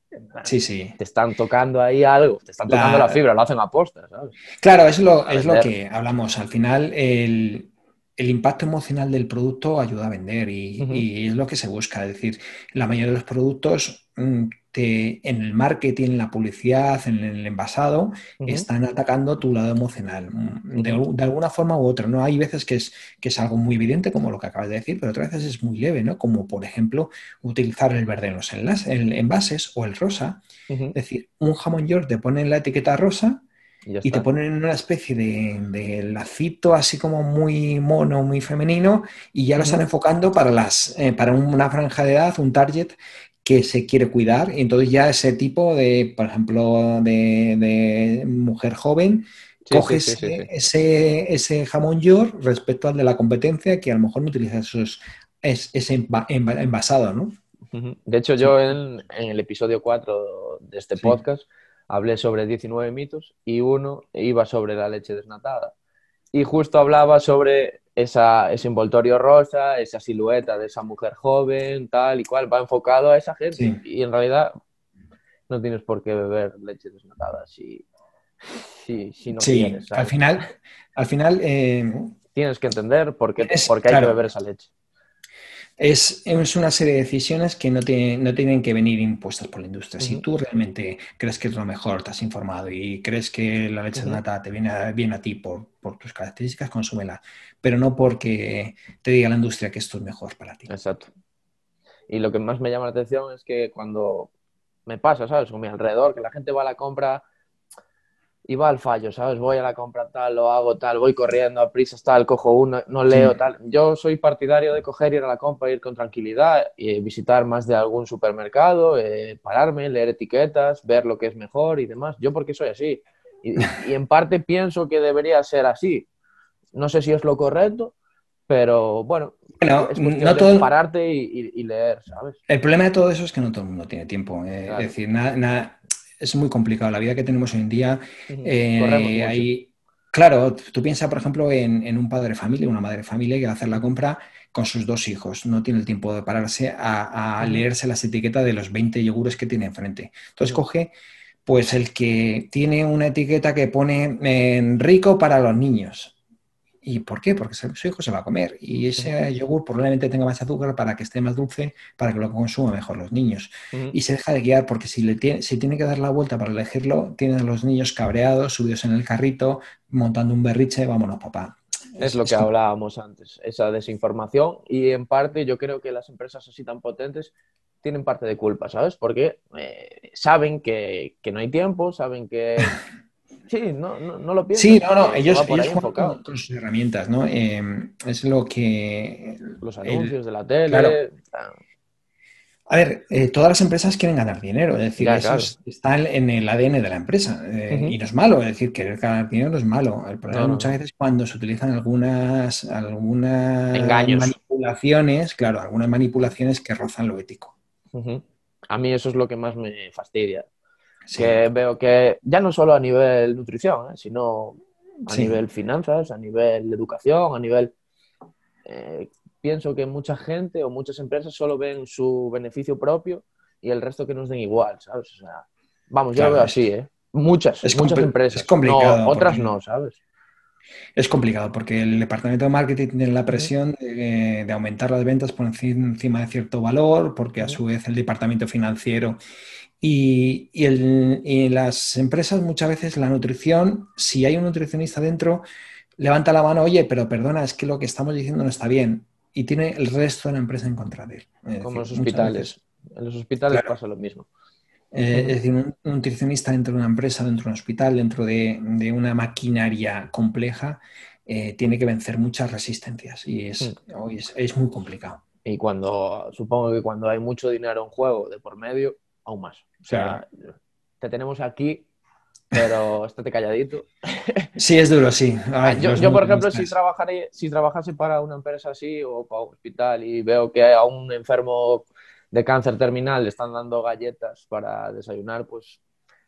Sí, sí. Te están tocando ahí algo, te están tocando la, fibra, lo hacen a posta, ¿sabes? Claro, es lo, es lo que hablamos. Al final, el, el impacto emocional del producto ayuda a vender y, es lo que se busca. Es decir, la mayoría de los productos mm, en el marketing, en la publicidad, en el envasado, están atacando tu lado emocional mm, de, alguna forma u otra. ¿no? Hay veces que es, que es algo muy evidente, como lo que acabas de decir, pero otras veces es muy leve, ¿no? como por ejemplo utilizar el verde en los envases o el rosa. Es decir, un jamón york te pone en la etiqueta rosa y, te ponen en una especie de, lacito así como muy mono, muy femenino, y ya lo están enfocando para, las, eh, para una franja de edad, un target que se quiere cuidar. Y entonces ya ese tipo de, por ejemplo, de, mujer joven, coge ese, ese, jamón york respecto al de la competencia que a lo mejor no utiliza esos, ese envasado, ¿no? De hecho, yo en, en, el episodio 4 de este podcast hablé sobre 19 mitos y uno iba sobre la leche desnatada. Y justo hablaba sobre esa, ese envoltorio rosa, esa silueta de esa mujer joven, tal y cual, va enfocado a esa gente. Y en realidad no tienes por qué beber leche desnatada si, si, no sí, Al final, al final eh, tienes que entender por qué, hay que beber esa leche. Es, una serie de decisiones que no, no tienen que venir impuestas por la industria. Si tú realmente crees que es lo mejor, te has informado y crees que la leche de nata te viene bien a ti por, tus características, consúmela. Pero no porque te diga la industria que esto es mejor para ti. Exacto. Y lo que más me llama la atención es que cuando me pasa, ¿sabes? Con mi alrededor, que la gente va a la compra y va al fallo, ¿sabes? Voy a la compra tal, lo hago tal, voy corriendo a prisas tal, cojo uno, no leo tal. Yo soy partidario de coger, ir a la compra, ir con tranquilidad, y visitar más de algún supermercado, eh, pararme, leer etiquetas, ver lo que es mejor y demás. Yo porque soy así. Y, en parte pienso que debería ser así. No sé si es lo correcto, pero bueno, es no todo... pararte y, leer, ¿sabes? El problema de todo eso es que no todo el mundo tiene tiempo. Eh, es decir, nada es muy complicado. La vida que tenemos hoy en día, eh, claro, tú piensas, por ejemplo, en, un padre de familia, una madre de familia que va a hacer la compra con sus dos hijos. No tiene el tiempo de pararse a, leerse las etiquetas de los 20 yogures que tiene enfrente. Entonces coge pues el que tiene una etiqueta que pone en rico para los niños. ¿Y por qué? Porque su hijo se va a comer y ese yogur probablemente tenga más azúcar para que esté más dulce, para que lo consuman mejor los niños. Y se deja de guiar porque si, le tiene, si tiene que dar la vuelta para elegirlo, tienen a los niños cabreados, subidos en el carrito, montando un berriche, vámonos papá. Es, lo que hablábamos antes, esa desinformación y en parte yo creo que las empresas así tan potentes tienen parte de culpa, ¿sabes? Porque eh, saben que, que no hay tiempo, saben que Sí, no, no, lo pienso. Sí, no, no, ellos, ellos juegan con sus herramientas, ¿no? Eh, es lo que... Los anuncios de la tele... A ver, eh, todas las empresas quieren ganar dinero, es decir, eso está en el ADN de la empresa eh, y no es malo, es decir, querer ganar dinero no es malo. El problema muchas veces cuando se utilizan algunas, algunas manipulaciones, claro, algunas manipulaciones que rozan lo ético. A mí eso es lo que más me fastidia. Que veo que ya no solo a nivel nutrición, ¿eh? sino a nivel finanzas, a nivel educación, a nivel... Eh, pienso que mucha gente o muchas empresas solo ven su beneficio propio y el resto que nos den igual, ¿sabes? O sea, vamos, yo lo veo así, ¿eh? Muchas, muchas empresas. Es complicado. otras no, ¿sabes? Es complicado porque el departamento de marketing tiene la presión de, de, aumentar las ventas por encima de cierto valor, porque a su vez el departamento financiero y, y, las empresas muchas veces la nutrición, si hay un nutricionista dentro, levanta la mano, oye, pero perdona, es que lo que estamos diciendo no está bien. Y tiene el resto de la empresa en contra de él. Como los hospitales. en los hospitales pasa lo mismo. Eh, es decir, un, nutricionista dentro de una empresa, dentro de un hospital, dentro de, una maquinaria compleja, eh, tiene que vencer muchas resistencias y es, mm. es, es muy complicado. Y cuando, supongo que cuando hay mucho dinero en juego de por medio, aún más. O sea, te tenemos aquí, pero estate calladito. Sí, es duro, sí. yo, por ejemplo, si, trabajaré, si trabajase para una empresa así o para un hospital y veo que a un enfermo de cáncer terminal le están dando galletas para desayunar, pues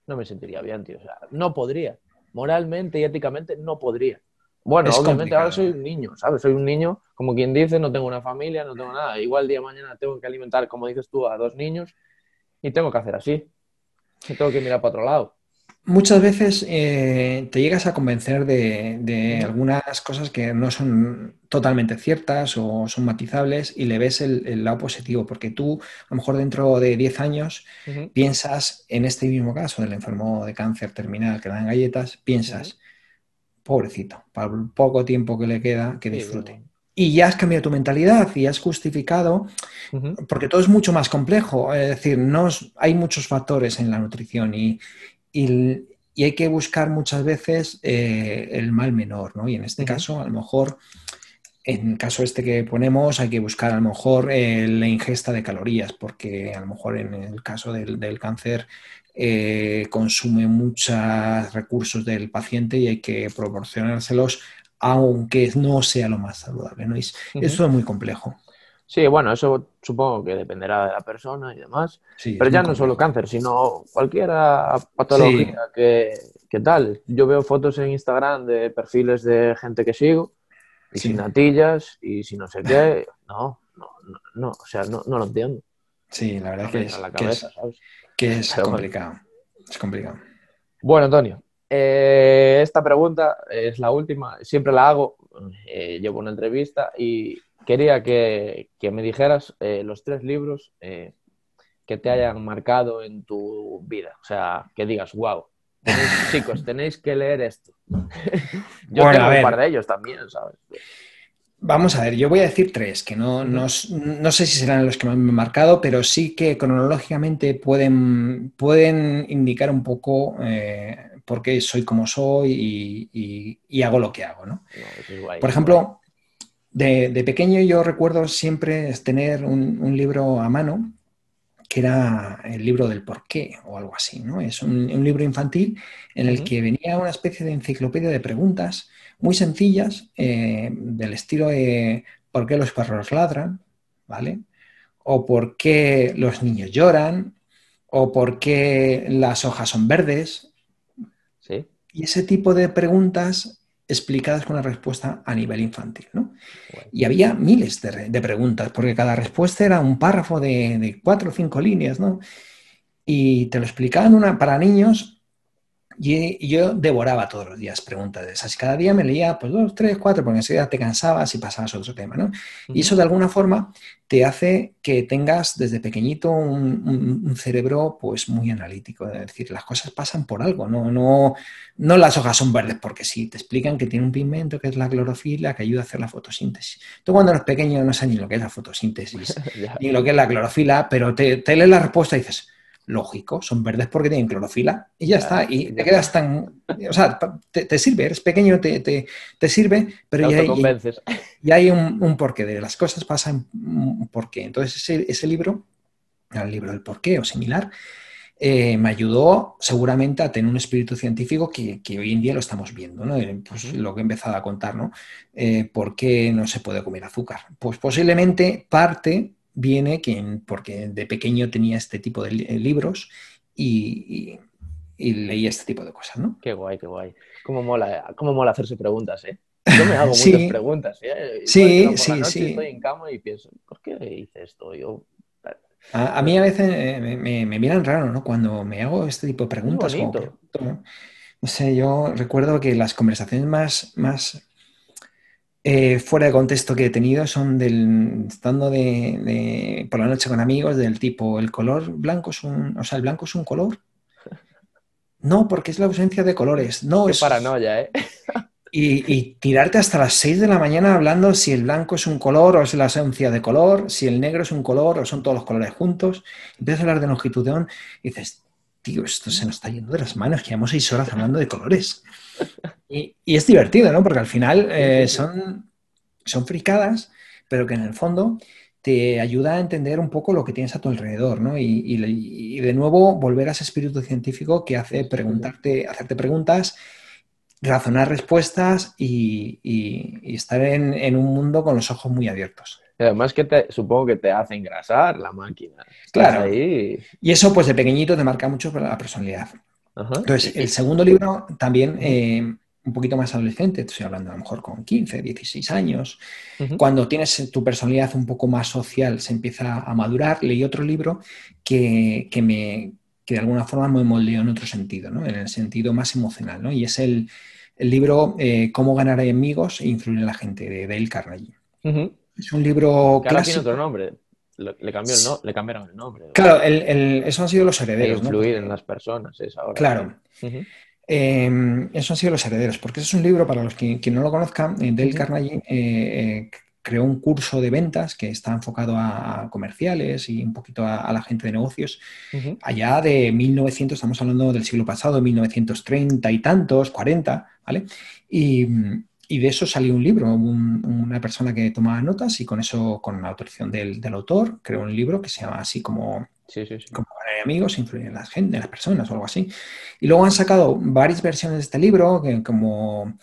no me sentiría bien, tío. O sea, no podría. Moralmente y éticamente no podría. Bueno, obviamente ahora soy un niño, ¿sabes? Soy un niño, como quien dice, no tengo una familia, no tengo nada. Igual día de mañana tengo que alimentar, como dices tú, a dos niños y tengo que hacer así. Y tengo que mirar para otro lado. Muchas veces eh, te llegas a convencer de, algunas cosas que no son totalmente ciertas o son matizables y le ves el, lado positivo, porque tú a lo mejor dentro de 10 años piensas en este mismo caso del enfermo de cáncer terminal que dan galletas, piensas, pobrecito, para el poco tiempo que le queda, que disfrute y ya has cambiado tu mentalidad y has justificado, porque todo es mucho más complejo. Es decir, no hay muchos factores en la nutrición y, y, hay que buscar muchas veces eh, el mal menor, ¿no? Y en este caso, a lo mejor, en el caso este que ponemos, hay que buscar a lo mejor eh, la ingesta de calorías, porque a lo mejor en el caso del, cáncer eh, consume muchos recursos del paciente y hay que proporcionárselos aunque no sea lo más saludable. ¿no? Eso es muy complejo. Sí, bueno, eso supongo que dependerá de la persona y demás. pero ya no solo cáncer, sino cualquier patología que, tal. Yo veo fotos en Instagram de perfiles de gente que sigo y sin natillas y sin no sé qué. No, no, no, o sea, no, lo entiendo. Sí, la verdad que es, que es, complicado. Es complicado. Bueno, Antonio, eh, esta pregunta es la última, siempre la hago, eh, llevo una entrevista y quería que, me dijeras eh, los tres libros que te hayan marcado en tu vida. O sea, que digas, wow, chicos, tenéis que leer esto. yo tengo un par de ellos también, ¿sabes? Vamos a ver, yo voy a decir tres, que no, no, sé si serán los que más me han marcado, pero sí que cronológicamente pueden, pueden indicar un poco porque soy como soy y, hago lo que hago. ¿no? Por ejemplo, de, pequeño yo recuerdo siempre tener un, libro a mano que era el libro del porqué o algo así, ¿no? Es un, libro infantil en el que venía una especie de enciclopedia de preguntas muy sencillas eh, del estilo de ¿por qué los perros ladran? ¿Vale? O ¿por qué los niños lloran? O ¿por qué las hojas son verdes? Y ese tipo de preguntas explicadas con la respuesta a nivel infantil. ¿no? Y había miles de, preguntas, porque cada respuesta era un párrafo de, cuatro o cinco líneas, ¿no? Y te lo explicaban una, para niños Y, yo devoraba todos los días preguntas de esas. Cada día me leía pues dos, tres, cuatro, porque enseguida te cansabas y pasabas a otro tema, ¿no? Y eso de alguna forma te hace que tengas desde pequeñito un, cerebro pues muy analítico. Es decir, las cosas pasan por algo, no, no, no las hojas son verdes porque sí, te explican que tiene un pigmento que es la clorofila que ayuda a hacer la fotosíntesis. Tú cuando eres pequeño no sabes ni lo que es la fotosíntesis, ni lo que es la clorofila, pero te, te lees la respuesta y dices, lógico, son verdes porque tienen clorofila y ya está, y te quedas tan, o sea, te, sirve, eres pequeño, te, te, sirve, pero ya hay, hay un, porqué, de las cosas pasan un porqué. Entonces ese, ese libro, el libro del porqué o similar, eh, me ayudó seguramente a tener un espíritu científico que, hoy en día lo estamos viendo, ¿no? Eh, pues lo que he empezado a contar, ¿no? Eh, ¿Por qué no se puede comer azúcar? Pues posiblemente parte viene quien, porque de pequeño tenía este tipo de libros y, leía este tipo de cosas, ¿no? Qué guay, qué guay. Cómo mola, cómo mola hacerse preguntas, ¿eh? Yo me hago muchas preguntas. ¿eh? Sí, sí, sí. Estoy en cama y pienso, ¿por qué hice esto? Yo... A, mí a veces me, me, miran raro, ¿no? Cuando me hago este tipo de preguntas. no sé, yo recuerdo que las conversaciones más, más eh, fuera de contexto que he tenido son del estando de, por la noche con amigos del tipo el color blanco es un o sea el blanco es un color. No porque es la ausencia de colores. No Qué es paranoia eh y, tirarte hasta las 6 de la mañana hablando si el blanco es un color o es la ausencia de color si el negro es un color o son todos los colores juntos. Empiezas a hablar de longitudón y dices tío esto se nos está yendo de las manos llevamos seis horas hablando de colores y, es divertido, ¿no? Porque al final eh, son, son fricadas, pero que en el fondo te ayuda a entender un poco lo que tienes a tu alrededor, ¿no? Y, de nuevo volver a ese espíritu científico que hace preguntarte, hacerte preguntas, razonar respuestas y, estar en, un mundo con los ojos muy abiertos. Además que te, supongo que te hace engrasar la máquina. claro. Y eso pues de pequeñito te marca mucho la personalidad. Entonces, el segundo libro también eh, un poquito más adolescente, estoy hablando a lo mejor con 15, 16 años, cuando tienes tu personalidad un poco más social, se empieza a madurar, leí otro libro que, me, que de alguna forma me moldeó en otro sentido, ¿no? en el sentido más emocional, ¿no? y es el, el libro eh, Cómo ganar amigos e influir en la gente, de Dale Carnegie. Es un libro clásico. tiene otro nombre. Le, cambió el no, le cambiaron el nombre. Claro, el, eso han sido los herederos. influir en las personas, es ahora. Claro. Em, eso han sido los herederos, porque es un libro, para los que quien no lo conozcan, eh, Dale Carnegie eh, eh, creó un curso de ventas que está enfocado a comerciales y un poquito a, la gente de negocios. Allá de 1900, estamos hablando del siglo pasado, 1930 y tantos, 40, ¿vale? Y, y de eso salió un libro, una persona que tomaba notas y con eso, con la autorización del, autor, creó un libro que se llama así como, sí, sí, como amigos, influir en la gente, en las personas o algo así. Y luego han sacado varias versiones de este libro, que, como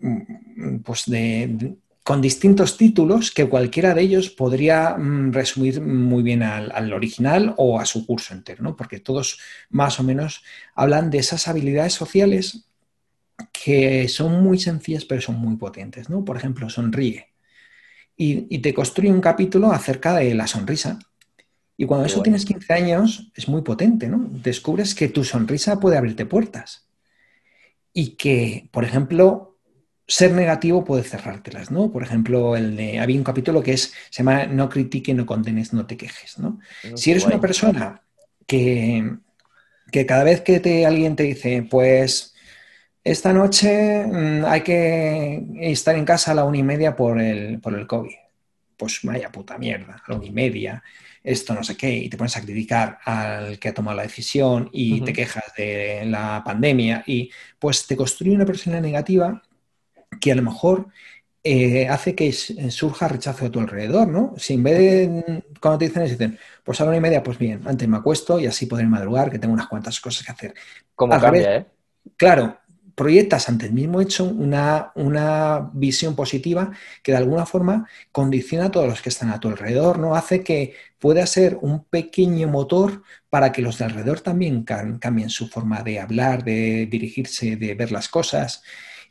mm, pues de, con distintos títulos que cualquiera de ellos podría mm, resumir muy bien al, al, original o a su curso entero, ¿no? porque todos más o menos hablan de esas habilidades sociales que son muy sencillas pero son muy potentes, ¿no? Por ejemplo, sonríe. Y, te construye un capítulo acerca de la sonrisa. Y cuando eso tienes 15 años, es muy potente, ¿no? Descubres que tu sonrisa puede abrirte puertas. Y que, por ejemplo, ser negativo puede cerrártelas, ¿no? Por ejemplo, el de, había un capítulo que es, se llama No critique, no condenes, no te quejes, ¿no? si eres una persona que, que cada vez que te, alguien te dice, pues esta noche mm, hay que estar en casa a la una y media por el, por el COVID. Pues vaya puta mierda, a la una y media, esto no sé qué, y te pones a criticar al que ha tomado la decisión y te quejas de la pandemia y pues te construye una persona negativa que a lo mejor eh, hace que surja rechazo de tu alrededor, ¿no? Si en vez de cuando te dicen, dicen, pues a la una y media, pues bien, antes me acuesto y así podré madrugar, que tengo unas cuantas cosas que hacer. ¿Cómo cambia, eh? Claro, proyectas ante el mismo hecho una, una, visión positiva que de alguna forma condiciona a todos los que están a tu alrededor, ¿no? Hace que pueda ser un pequeño motor para que los de alrededor también cambien su forma de hablar, de dirigirse, de ver las cosas.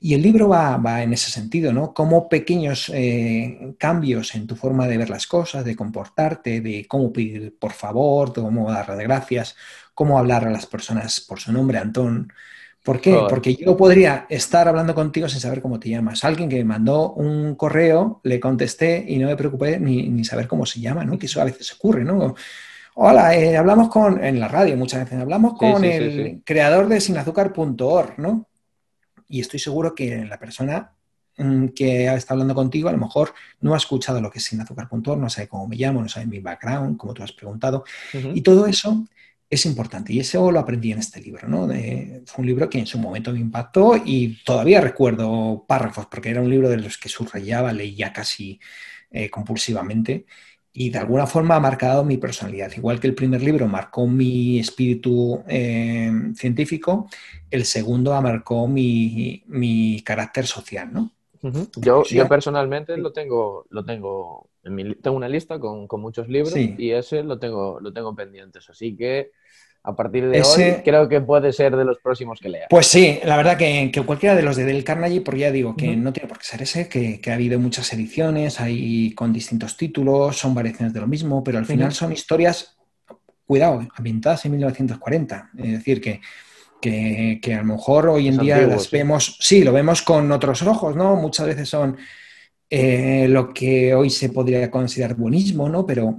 Y el libro va, va en ese sentido, ¿no? Como pequeños eh, cambios en tu forma de ver las cosas, de comportarte, de cómo pedir por favor, de cómo dar gracias, cómo hablar a las personas por su nombre, Antón, ¿Por qué? Porque yo podría estar hablando contigo sin saber cómo te llamas. Alguien que me mandó un correo, le contesté y no me preocupé ni, saber cómo se llama, ¿no? Que eso a veces ocurre, ¿no? Hola, eh, hablamos con, en la radio muchas veces, hablamos con el creador de sinazúcar.org, ¿no? Y estoy seguro que la persona mm, que está hablando contigo a lo mejor no ha escuchado lo que es sinazúcar.org, no sabe cómo me llamo, no sabe mi background, como tú has preguntado. Y todo eso es importante. Y eso lo aprendí en este libro, ¿no? fue un libro que en su momento me impactó y todavía recuerdo párrafos, porque era un libro de los que subrayaba, leía casi eh, compulsivamente y de alguna forma ha marcado mi personalidad. Igual que el primer libro marcó mi espíritu eh, científico, el segundo marcó mi, mi carácter social, ¿no? yo, yo personalmente lo tengo, lo tengo, tengo una lista con, con muchos libros y ese lo tengo, lo tengo pendientes, así que a partir de hoy creo que puede ser de los próximos que lea. Pues sí, la verdad que, cualquiera de los de Del Carnegie, porque ya digo que no tiene por qué ser ese, que, ha habido muchas ediciones, hay con distintos títulos, son variaciones de lo mismo, pero al final son historias, cuidado, ambientadas en 1940. Es decir, que, que, a lo mejor hoy en día las vemos, sí, lo vemos con otros ojos, ¿no? Muchas veces son eh, lo que hoy se podría considerar buenismo, ¿no? Pero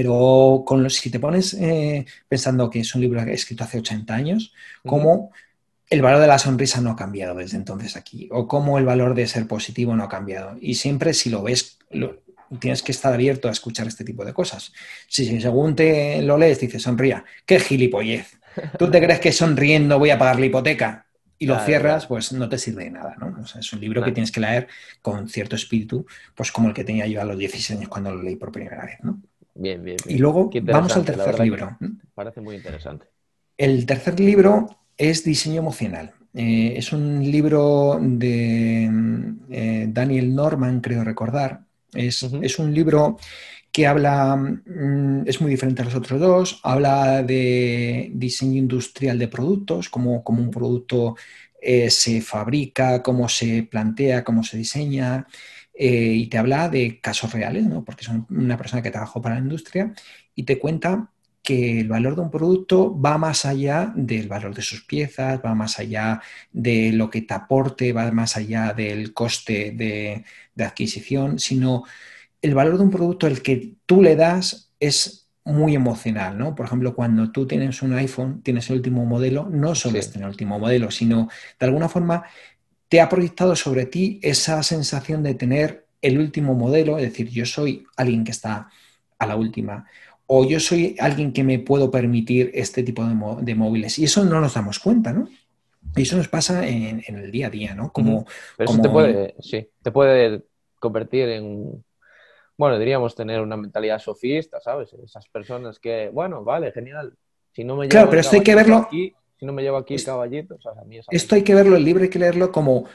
pero con si te pones eh, pensando que es un libro escrito hace 80 años, cómo el valor de la sonrisa no ha cambiado desde entonces aquí, o cómo el valor de ser positivo no ha cambiado. Y siempre si lo ves, tienes que estar abierto a escuchar este tipo de cosas. Si según te lo lees, dices, sonría, qué gilipollez. ¿Tú te crees que sonriendo voy a pagar la hipoteca? y lo cierras, pues no te sirve de nada, ¿no? es un libro que tienes que leer con cierto espíritu, pues como el que tenía yo a los 16 años cuando lo leí por primera vez, ¿no? Bien, bien, Y luego vamos al tercer libro. Parece muy interesante. El tercer libro es Diseño Emocional. Eh, es un libro de eh, Daniel Norman, creo recordar. Es, un libro que habla, mm, es muy diferente a los otros dos, habla de diseño industrial de productos, como un producto eh, se fabrica, cómo se plantea, cómo se diseña. Eh, y te habla de casos reales, ¿no? porque son una persona que trabajó para la industria y te cuenta que el valor de un producto va más allá del valor de sus piezas, va más allá de lo que te aporte, va más allá del coste de, adquisición, sino el valor de un producto, el que tú le das, es muy emocional, ¿no? Por ejemplo, cuando tú tienes un iPhone, tienes el último modelo, no solo es tener el último modelo, sino de alguna forma te ha proyectado sobre ti esa sensación de tener el último modelo, es decir, yo soy alguien que está a la última, o yo soy alguien que me puedo permitir este tipo de, móviles. Y eso no nos damos cuenta, ¿no? Y eso nos pasa en, el día a día, ¿no? Como, Pero eso te puede, sí, te puede convertir en, bueno, diríamos tener una mentalidad sofista, ¿sabes? Esas personas que, bueno, vale, genial. Si no me claro, pero esto hay que verlo. Si no me llevo aquí el caballito, Esto hay que verlo, el libro hay que leerlo como,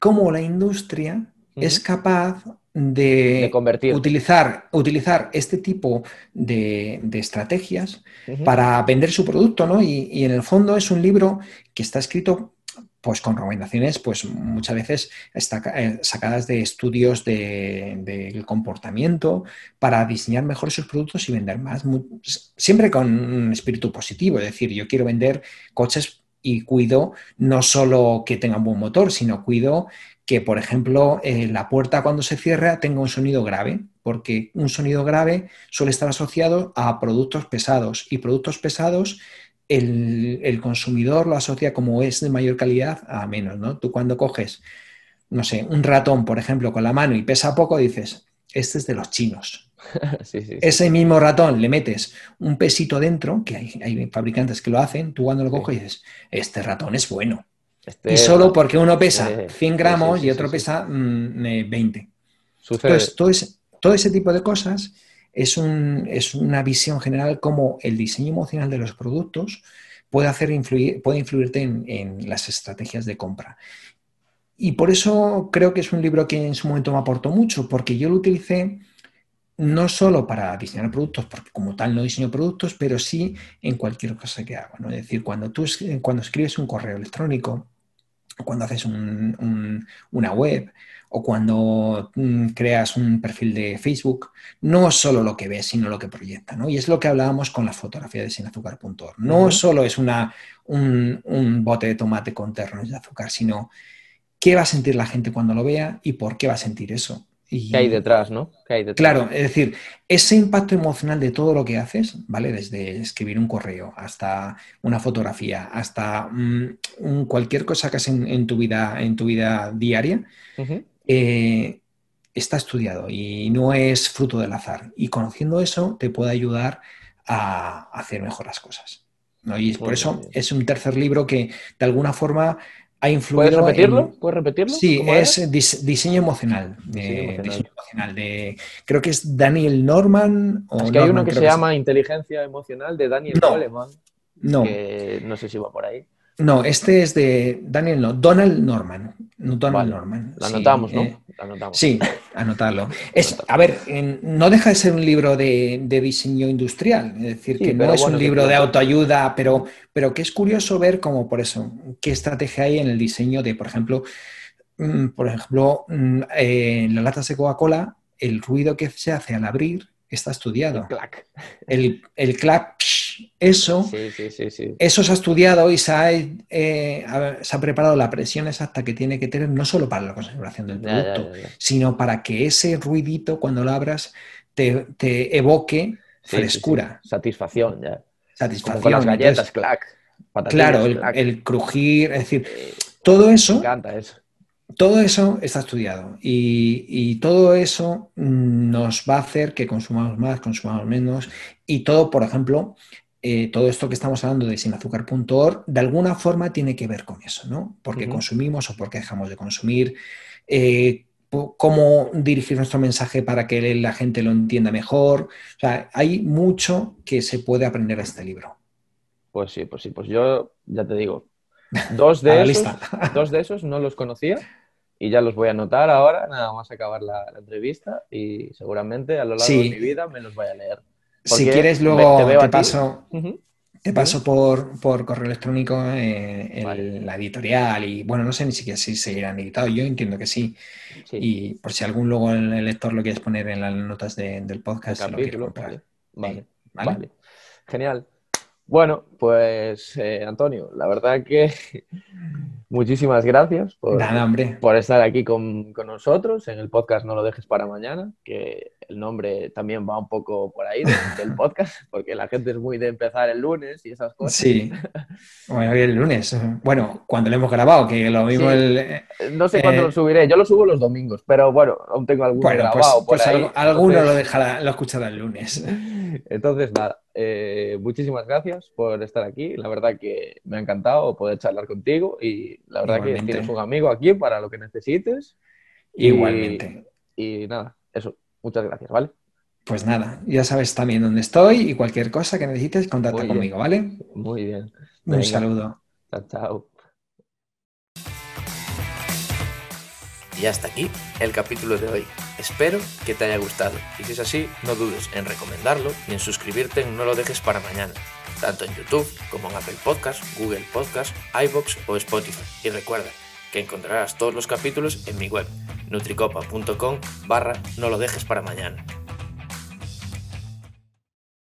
como la industria es capaz de, utilizar, utilizar este tipo de, estrategias para vender su producto, ¿no? Y, y, en el fondo es un libro que está escrito pues con recomendaciones, pues muchas veces eh, sacadas de estudios del comportamiento para diseñar mejor sus productos y vender más, siempre con un espíritu positivo, es decir, yo quiero vender coches y cuido no solo que tengan buen motor, sino cuido que, por ejemplo, eh, la puerta cuando se cierra tenga un sonido grave, porque un sonido grave suele estar asociado a productos pesados y productos pesados el, consumidor lo asocia como es de mayor calidad a menos, ¿no? Tú cuando coges, no sé, un ratón, por ejemplo, con la mano y pesa poco, dices, este es de los chinos. Ese mismo ratón le metes un pesito dentro, que hay, fabricantes que lo hacen, tú cuando lo coges dices, este ratón es bueno. Este y solo porque uno pesa 100 gramos y otro pesa 20. Mm, Entonces, todo todo ese tipo de cosas es, una visión general como el diseño emocional de los productos puede, hacer influir, puede influirte en, las estrategias de compra. Y por eso creo que es un libro que en su momento me aportó mucho, porque yo lo utilicé no solo para diseñar productos, porque como tal no diseño productos, pero sí en cualquier cosa que hago. Es decir, cuando tú cuando escribes un correo electrónico, cuando haces una web o cuando mm, creas un perfil de Facebook, no es solo lo que ves, sino lo que proyecta. ¿no? Y es lo que hablábamos con la fotografía de sinazúcar.org. No solo es una, un, bote de tomate con ternos de azúcar, sino qué va a sentir la gente cuando lo vea y por qué va a sentir eso. Y, ¿Qué hay detrás, no? Claro, es decir, ese impacto emocional de todo lo que haces, ¿vale? Desde escribir un correo hasta una fotografía, hasta mm, cualquier cosa que haces en, tu vida, en tu vida diaria, eh, está estudiado y no es fruto del azar. Y conociendo eso te puede ayudar a hacer mejor las cosas. Y por eso es un tercer libro que de alguna forma ha influido. ¿Puedes repetirlo? ¿Puedes repetirlo? Sí, es diseño emocional. De, creo que es Daniel Norman. O es que hay uno que se llama Inteligencia Emocional de Daniel no, No. Que no sé si va por ahí. No, este es de Daniel, no, Donald Norman. Donald Norman. Lo anotamos, ¿no? Eh, sí, anotarlo. Es, a ver, no deja de ser un libro de, diseño industrial, es decir, que no es un libro de autoayuda, pero, pero que es curioso ver cómo, por eso, qué estrategia hay en el diseño de, por ejemplo, mm, por ejemplo, mm, eh, en las latas de Coca-Cola, el ruido que se hace al abrir está estudiado. El clac. El, el clac, eso, eso se ha estudiado y se ha, eh, se ha, preparado la presión exacta que tiene que tener, no solo para la conservación del producto, sino para que ese ruidito, cuando lo abras, te, te evoque frescura. Satisfacción, ya. Satisfacción. con las galletas, clac. Claro, el, el, crujir, es decir, todo eso. Me encanta eso todo eso está estudiado y, todo eso nos va a hacer que consumamos más, consumamos menos y todo, por ejemplo, eh, todo esto que estamos hablando de sinazúcar.org, de alguna forma tiene que ver con eso, ¿no? Porque consumimos o porque dejamos de consumir, eh, cómo dirigir nuestro mensaje para que la gente lo entienda mejor. O sea, hay mucho que se puede aprender de este libro. Pues sí, pues sí, pues yo ya te digo, dos de, esos, dos de esos no los conocía y ya los voy a anotar ahora, nada más acabar la, entrevista y seguramente a lo largo de mi vida me los voy a leer. Si quieres luego te, paso, te paso por, correo electrónico eh, la editorial y bueno, no sé ni siquiera si seguirán editados, yo entiendo que sí. Y por si algún luego el lector lo quieres poner en las notas del podcast, lo vale. Vale. Genial. Bueno, pues eh, Antonio, la verdad que muchísimas gracias por, por estar aquí con, nosotros en el podcast No lo dejes para mañana, que el nombre también va un poco por ahí del, podcast, porque la gente es muy de empezar el lunes y esas cosas. Sí, bueno, el lunes. Bueno, cuando lo hemos grabado, que lo mismo el... Eh, no sé cuándo lo eh, subiré, yo lo subo los domingos, pero bueno, aún tengo alguno pues, grabado pues, Alguno lo dejará, lo escuchará el lunes. Entonces, nada, eh, muchísimas gracias por estar aquí. La verdad que me ha encantado poder charlar contigo y la verdad que tienes un amigo aquí para lo que necesites. Igualmente. Y nada, eso. Muchas gracias, ¿vale? Pues nada, ya sabes también dónde estoy y cualquier cosa que necesites, contacta conmigo, ¿vale? Muy bien. Un saludo. Chao, chao. Y hasta aquí el capítulo de hoy. Espero que te haya gustado y si es así, no dudes en recomendarlo y en suscribirte en No lo dejes para mañana, tanto en YouTube como en Apple Podcasts, Google Podcasts, iBox o Spotify. Y recuerda que encontrarás todos los capítulos en mi web nutricopa.com barra no lo dejes para mañana.